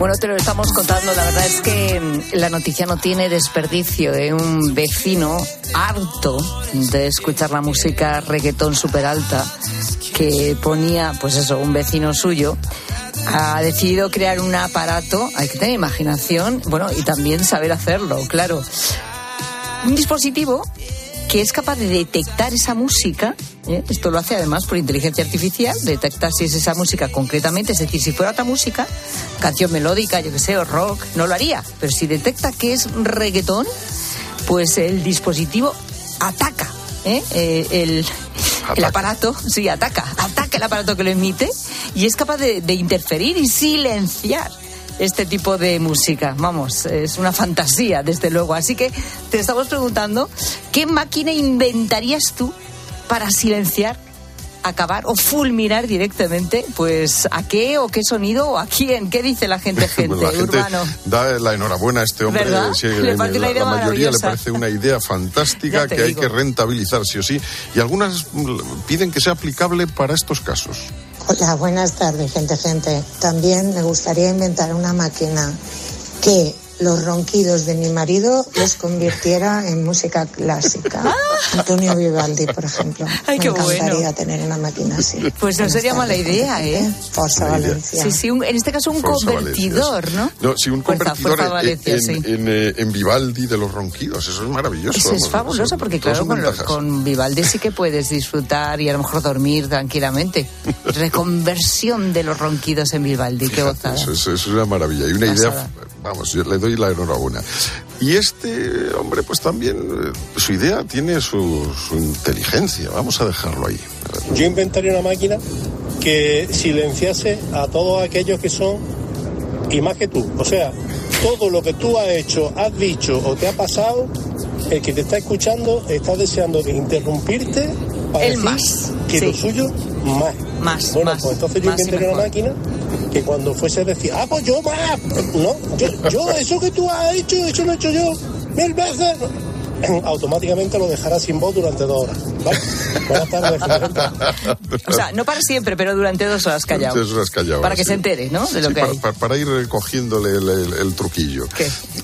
[SPEAKER 5] Bueno, te lo estamos contando. La verdad es que mm, la noticia no tiene desperdicio. de Un vecino harto de escuchar la música reggaetón súper alta que ponía, pues eso, un vecino suyo, ha decidido crear un aparato. Hay que tener imaginación, bueno, y también saber hacerlo, claro. Un dispositivo que es capaz de detectar esa música. ¿Eh? Esto lo hace además por inteligencia artificial, detectar si es esa música concretamente. Es decir, si fuera otra música, canción melódica, yo que sé, o rock, no lo haría. Pero si detecta que es reggaetón, pues el dispositivo ataca. ¿eh? Eh, el, el aparato, sí, ataca, ataca el aparato que lo emite y es capaz de, de interferir y silenciar este tipo de música. Vamos, es una fantasía, desde luego. Así que te estamos preguntando, ¿qué máquina inventarías tú para silenciar, acabar o fulminar directamente? Pues a qué o qué sonido o a quién? ¿Qué dice la gente, gente?
[SPEAKER 24] Pues la gente
[SPEAKER 5] urbano.
[SPEAKER 24] da la enhorabuena a este hombre.
[SPEAKER 5] ¿Verdad?
[SPEAKER 24] Sí,
[SPEAKER 5] Le
[SPEAKER 24] la, mayoría le parece una idea fantástica que hay que rentabilizar sí o sí. Y algunas piden que sea aplicable para estos casos.
[SPEAKER 40] Hola, buenas tardes, gente, gente. También me gustaría inventar una máquina que los ronquidos de mi marido los convirtiera en música clásica. Antonio Vivaldi, por ejemplo.
[SPEAKER 5] Ay, qué
[SPEAKER 40] me encantaría
[SPEAKER 5] bueno.
[SPEAKER 40] tener una máquina así.
[SPEAKER 5] Pues no sería mala idea, ¿eh?
[SPEAKER 40] Forza Valencia.
[SPEAKER 5] Sí, sí, un- en este caso un
[SPEAKER 24] Forza
[SPEAKER 5] convertidor, ¿no?
[SPEAKER 24] No, sí, un convertidor
[SPEAKER 5] Fuerza
[SPEAKER 24] en-
[SPEAKER 5] Valencia,
[SPEAKER 24] en,
[SPEAKER 5] sí.
[SPEAKER 24] en, eh, en Vivaldi de los ronquidos. Eso es maravilloso.
[SPEAKER 5] Eso es fabuloso porque, claro, con, lo-
[SPEAKER 24] ventajas.
[SPEAKER 5] con Vivaldi sí que puedes disfrutar y a lo mejor dormir tranquilamente. Reconversión de los ronquidos en Vivaldi, qué gozada.
[SPEAKER 24] Eso es, eso es una maravilla. Y una
[SPEAKER 5] Pasada.
[SPEAKER 24] idea, vamos, yo le doy la enhorabuena. Y este hombre, pues también, eh, su idea tiene su, su inteligencia. Vamos a dejarlo ahí.
[SPEAKER 41] Yo inventaría una máquina que silenciase a todos aquellos que son y más que tú. O sea, todo lo que tú has hecho, has dicho o te ha pasado, el que te está escuchando está deseando interrumpirte para
[SPEAKER 5] El
[SPEAKER 41] decir
[SPEAKER 5] más,
[SPEAKER 41] que
[SPEAKER 5] sí.
[SPEAKER 41] lo suyo más.
[SPEAKER 5] Más,
[SPEAKER 41] bueno,
[SPEAKER 5] más,
[SPEAKER 41] pues entonces yo inventaría una máquina que cuando fuese a decir, ah, pues yo más, no, yo, yo eso que tú has hecho, eso lo he hecho yo mil veces, automáticamente lo dejará sin voz durante dos horas. ¿vale? Buenas tardes, gente.
[SPEAKER 5] O sea, no para siempre, pero durante dos horas callado.
[SPEAKER 24] Dos horas callado,
[SPEAKER 5] Para que
[SPEAKER 24] sí.
[SPEAKER 5] se entere, ¿no? De lo
[SPEAKER 24] Sí,
[SPEAKER 5] que
[SPEAKER 24] para,
[SPEAKER 5] hay.
[SPEAKER 24] para- para ir eh, cogiéndole el, el- el truquillo.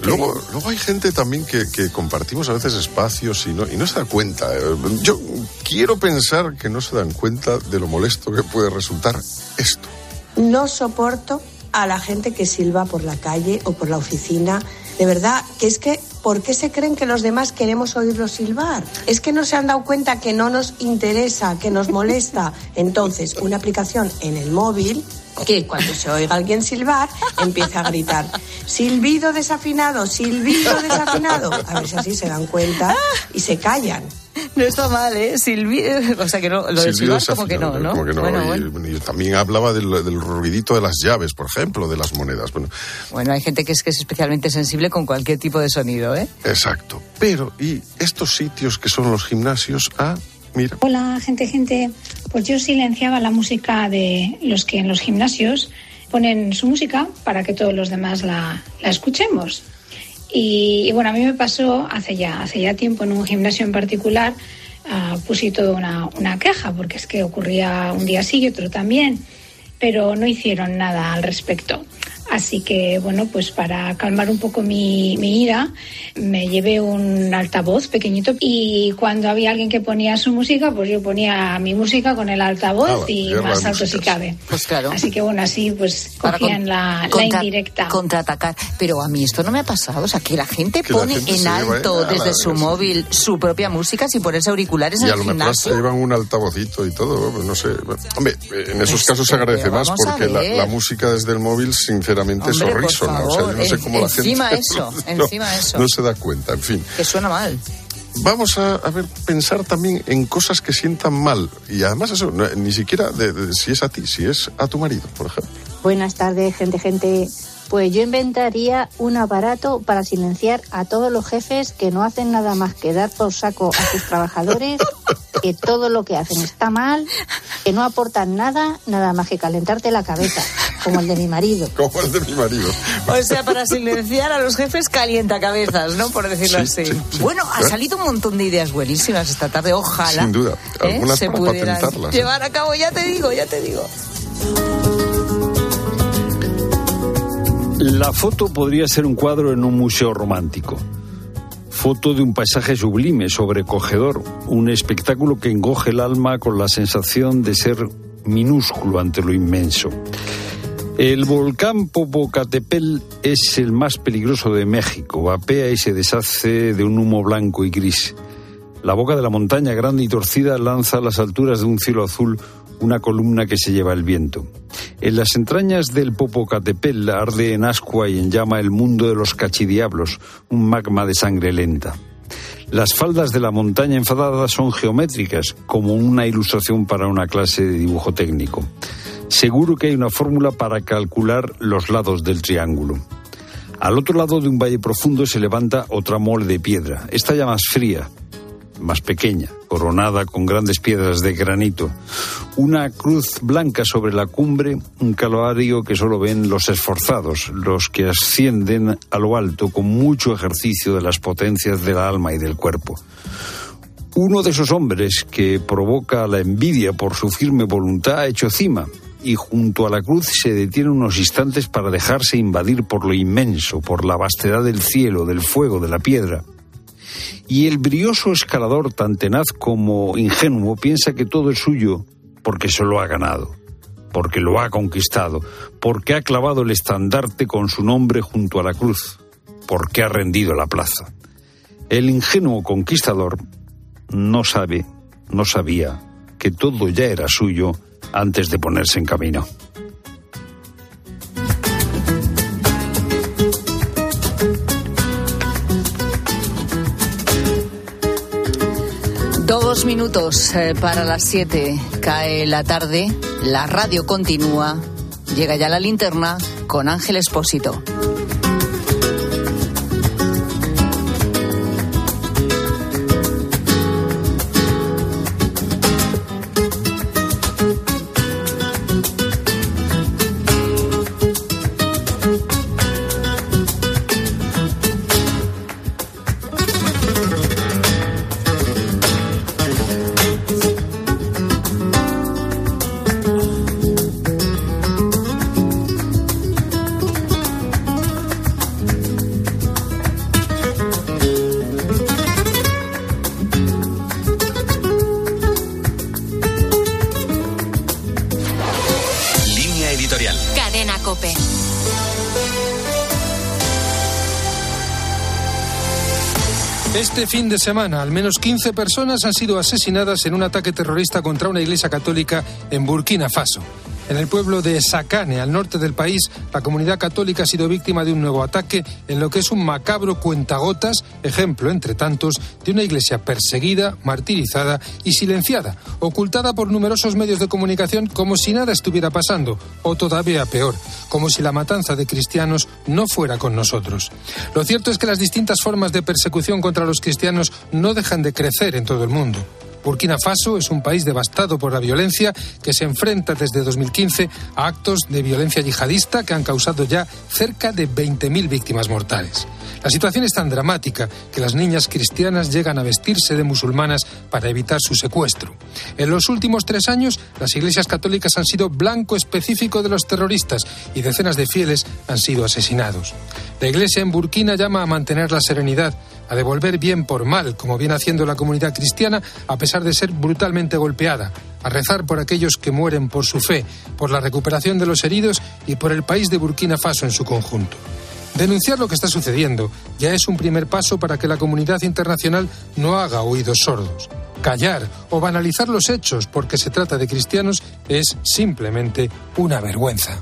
[SPEAKER 24] Luego, luego hay gente también que, que compartimos a veces espacios y no, y no se da cuenta. Yo quiero pensar que no se dan cuenta de lo molesto que puede resultar esto.
[SPEAKER 42] No soporto a la gente que silba por la calle o por la oficina. De verdad, que es que, ¿por qué se creen que los demás queremos oírlo silbar? Es que no se han dado cuenta que no nos interesa, que nos molesta. Entonces, una aplicación en el móvil que cuando se oiga alguien silbar empieza a gritar silbido desafinado, silbido desafinado. A ver si así se dan cuenta y se callan.
[SPEAKER 5] No está mal, ¿eh? Silbido, o sea que no, lo de silbar como que no, ¿no?
[SPEAKER 24] Como que no.
[SPEAKER 5] Bueno,
[SPEAKER 24] y,
[SPEAKER 5] bueno.
[SPEAKER 24] y también hablaba del, del ruidito de las llaves, por ejemplo, de las monedas. Bueno,
[SPEAKER 5] Bueno, hay gente que es que es especialmente sensible con cualquier tipo de sonido, ¿eh?
[SPEAKER 24] exacto. Pero, ¿y estos sitios que son los gimnasios? Ah,
[SPEAKER 43] Hola, gente, gente. Pues yo silenciaba la música de los que en los gimnasios ponen su música para que todos los demás la, la escuchemos. Y, bueno, a mí me pasó hace ya, hace ya tiempo en un gimnasio en particular, ah, puse toda una, una queja, porque es que ocurría un día sí y otro también, pero no hicieron nada al respecto. Así que, bueno, pues para calmar un poco mi, mi ira, me llevé un altavoz pequeñito y cuando había alguien que ponía su música, pues yo ponía mi música con el altavoz
[SPEAKER 5] Ah,
[SPEAKER 43] y
[SPEAKER 5] guerra
[SPEAKER 43] más alto si cabe.
[SPEAKER 5] Pues claro.
[SPEAKER 43] Así que, bueno, así pues cogían
[SPEAKER 5] con-
[SPEAKER 43] la, la
[SPEAKER 5] contra-
[SPEAKER 43] indirecta.
[SPEAKER 5] Contraatacar. Pero a mí esto no me ha pasado. O sea, que la gente
[SPEAKER 24] Que la
[SPEAKER 5] pone
[SPEAKER 24] gente
[SPEAKER 5] en alto
[SPEAKER 24] ¿eh? A la-
[SPEAKER 5] desde su móvil su propia música sin ponerse auriculares
[SPEAKER 24] Y
[SPEAKER 5] en
[SPEAKER 24] a
[SPEAKER 5] el
[SPEAKER 24] lo mejor hasta
[SPEAKER 5] gimnasio.
[SPEAKER 24] llevan un altavocito y todo, pues no sé. Hombre, en esos
[SPEAKER 5] Este,
[SPEAKER 24] casos se agradece más
[SPEAKER 5] a
[SPEAKER 24] porque la, la música desde el móvil, sinceramente,
[SPEAKER 5] Hombre, por
[SPEAKER 24] horrísona. O sea, yo no sé cómo la gente.
[SPEAKER 5] encima eso,
[SPEAKER 24] no,
[SPEAKER 5] encima eso.
[SPEAKER 24] No se da cuenta, en fin.
[SPEAKER 5] Que suena mal.
[SPEAKER 24] Vamos a, a ver, pensar también en cosas que sientan mal. Y además, eso, no- ni siquiera de, de si es a ti, si es a tu marido, por ejemplo.
[SPEAKER 44] Buenas tardes, gente, gente. Pues yo inventaría un aparato para silenciar a todos los jefes que no hacen nada más que dar por saco a sus trabajadores, que todo lo que hacen está mal, que no aportan nada, nada más que calentarte la cabeza, como el de mi marido.
[SPEAKER 24] Como el de mi marido.
[SPEAKER 5] O sea, para silenciar a los jefes calientacabezas, ¿no? Por decirlo
[SPEAKER 24] Sí,
[SPEAKER 5] así.
[SPEAKER 24] sí, sí.
[SPEAKER 5] Bueno, ha salido un montón de ideas buenísimas esta tarde. Ojalá
[SPEAKER 24] Sin duda.
[SPEAKER 5] ¿eh?
[SPEAKER 24] Algunas
[SPEAKER 5] se
[SPEAKER 24] para
[SPEAKER 5] pudieran
[SPEAKER 24] patentarlas, ¿eh?
[SPEAKER 5] llevar a cabo. Ya te digo, ya te digo.
[SPEAKER 1] La foto podría ser un cuadro en un museo romántico. Foto de un paisaje sublime, sobrecogedor, un espectáculo que engoge el alma con la sensación de ser minúsculo ante lo inmenso. El volcán Popocatépetl es el más peligroso de México. Vapea y se deshace de un humo blanco y gris. La boca de la montaña grande y torcida lanza a las alturas de un cielo azul una columna que se lleva el viento. En las entrañas del Popocatépetl arde en ascua y en llama el mundo de los cachidiablos, un magma de sangre lenta. Las faldas de la montaña enfadada son geométricas, como una ilustración para una clase de dibujo técnico. Seguro que hay una fórmula para calcular los lados del triángulo. Al otro lado de un valle profundo se levanta otra mole de piedra, esta ya más fría, más pequeña, coronada con grandes piedras de granito. Una cruz blanca sobre la cumbre, un calvario que solo ven los esforzados, los que ascienden a lo alto con mucho ejercicio de las potencias del alma y del cuerpo. Uno de esos hombres que provoca la envidia por su firme voluntad ha hecho cima y junto a la cruz se detiene unos instantes para dejarse invadir por lo inmenso, por la vastedad del cielo, del fuego, de la piedra. Y el brioso escalador, tan tenaz como ingenuo, piensa que todo es suyo porque se lo ha ganado, porque lo ha conquistado, porque ha clavado el estandarte con su nombre junto a la cruz, porque ha rendido la plaza. El ingenuo conquistador no sabe, no sabía que todo ya era suyo antes de ponerse en camino.
[SPEAKER 5] Dos minutos eh, para las siete. Cae la tarde, la radio continúa. Llega ya la linterna con Ángel Espósito.
[SPEAKER 45] Este fin de semana, al menos 15 personas han sido asesinadas en un ataque terrorista contra una iglesia católica en Burkina Faso. En el pueblo de Sakane, al norte del país, la comunidad católica ha sido víctima de un nuevo ataque en lo que es un macabro cuentagotas, ejemplo, entre tantos, de una iglesia perseguida, martirizada y silenciada, ocultada por numerosos medios de comunicación como si nada estuviera pasando, o todavía peor, como si la matanza de cristianos no fuera con nosotros. Lo cierto es que las distintas formas de persecución contra los cristianos no dejan de crecer en todo el mundo. Burkina Faso es un país devastado por la violencia que se enfrenta desde 2015 a actos de violencia yihadista que han causado ya cerca de 20.000 víctimas mortales. La situación es tan dramática que las niñas cristianas llegan a vestirse de musulmanas para evitar su secuestro. En los últimos tres años, las iglesias católicas han sido blanco específico de los terroristas y decenas de fieles han sido asesinados. La iglesia en Burkina llama a mantener la serenidad a devolver bien por mal, como viene haciendo la comunidad cristiana, a pesar de ser brutalmente golpeada, a rezar por aquellos que mueren por su fe, por la recuperación de los heridos y por el país de Burkina Faso en su conjunto. Denunciar lo que está sucediendo ya es un primer paso para que la comunidad internacional no haga oídos sordos. Callar o banalizar los hechos porque se trata de cristianos es simplemente una vergüenza.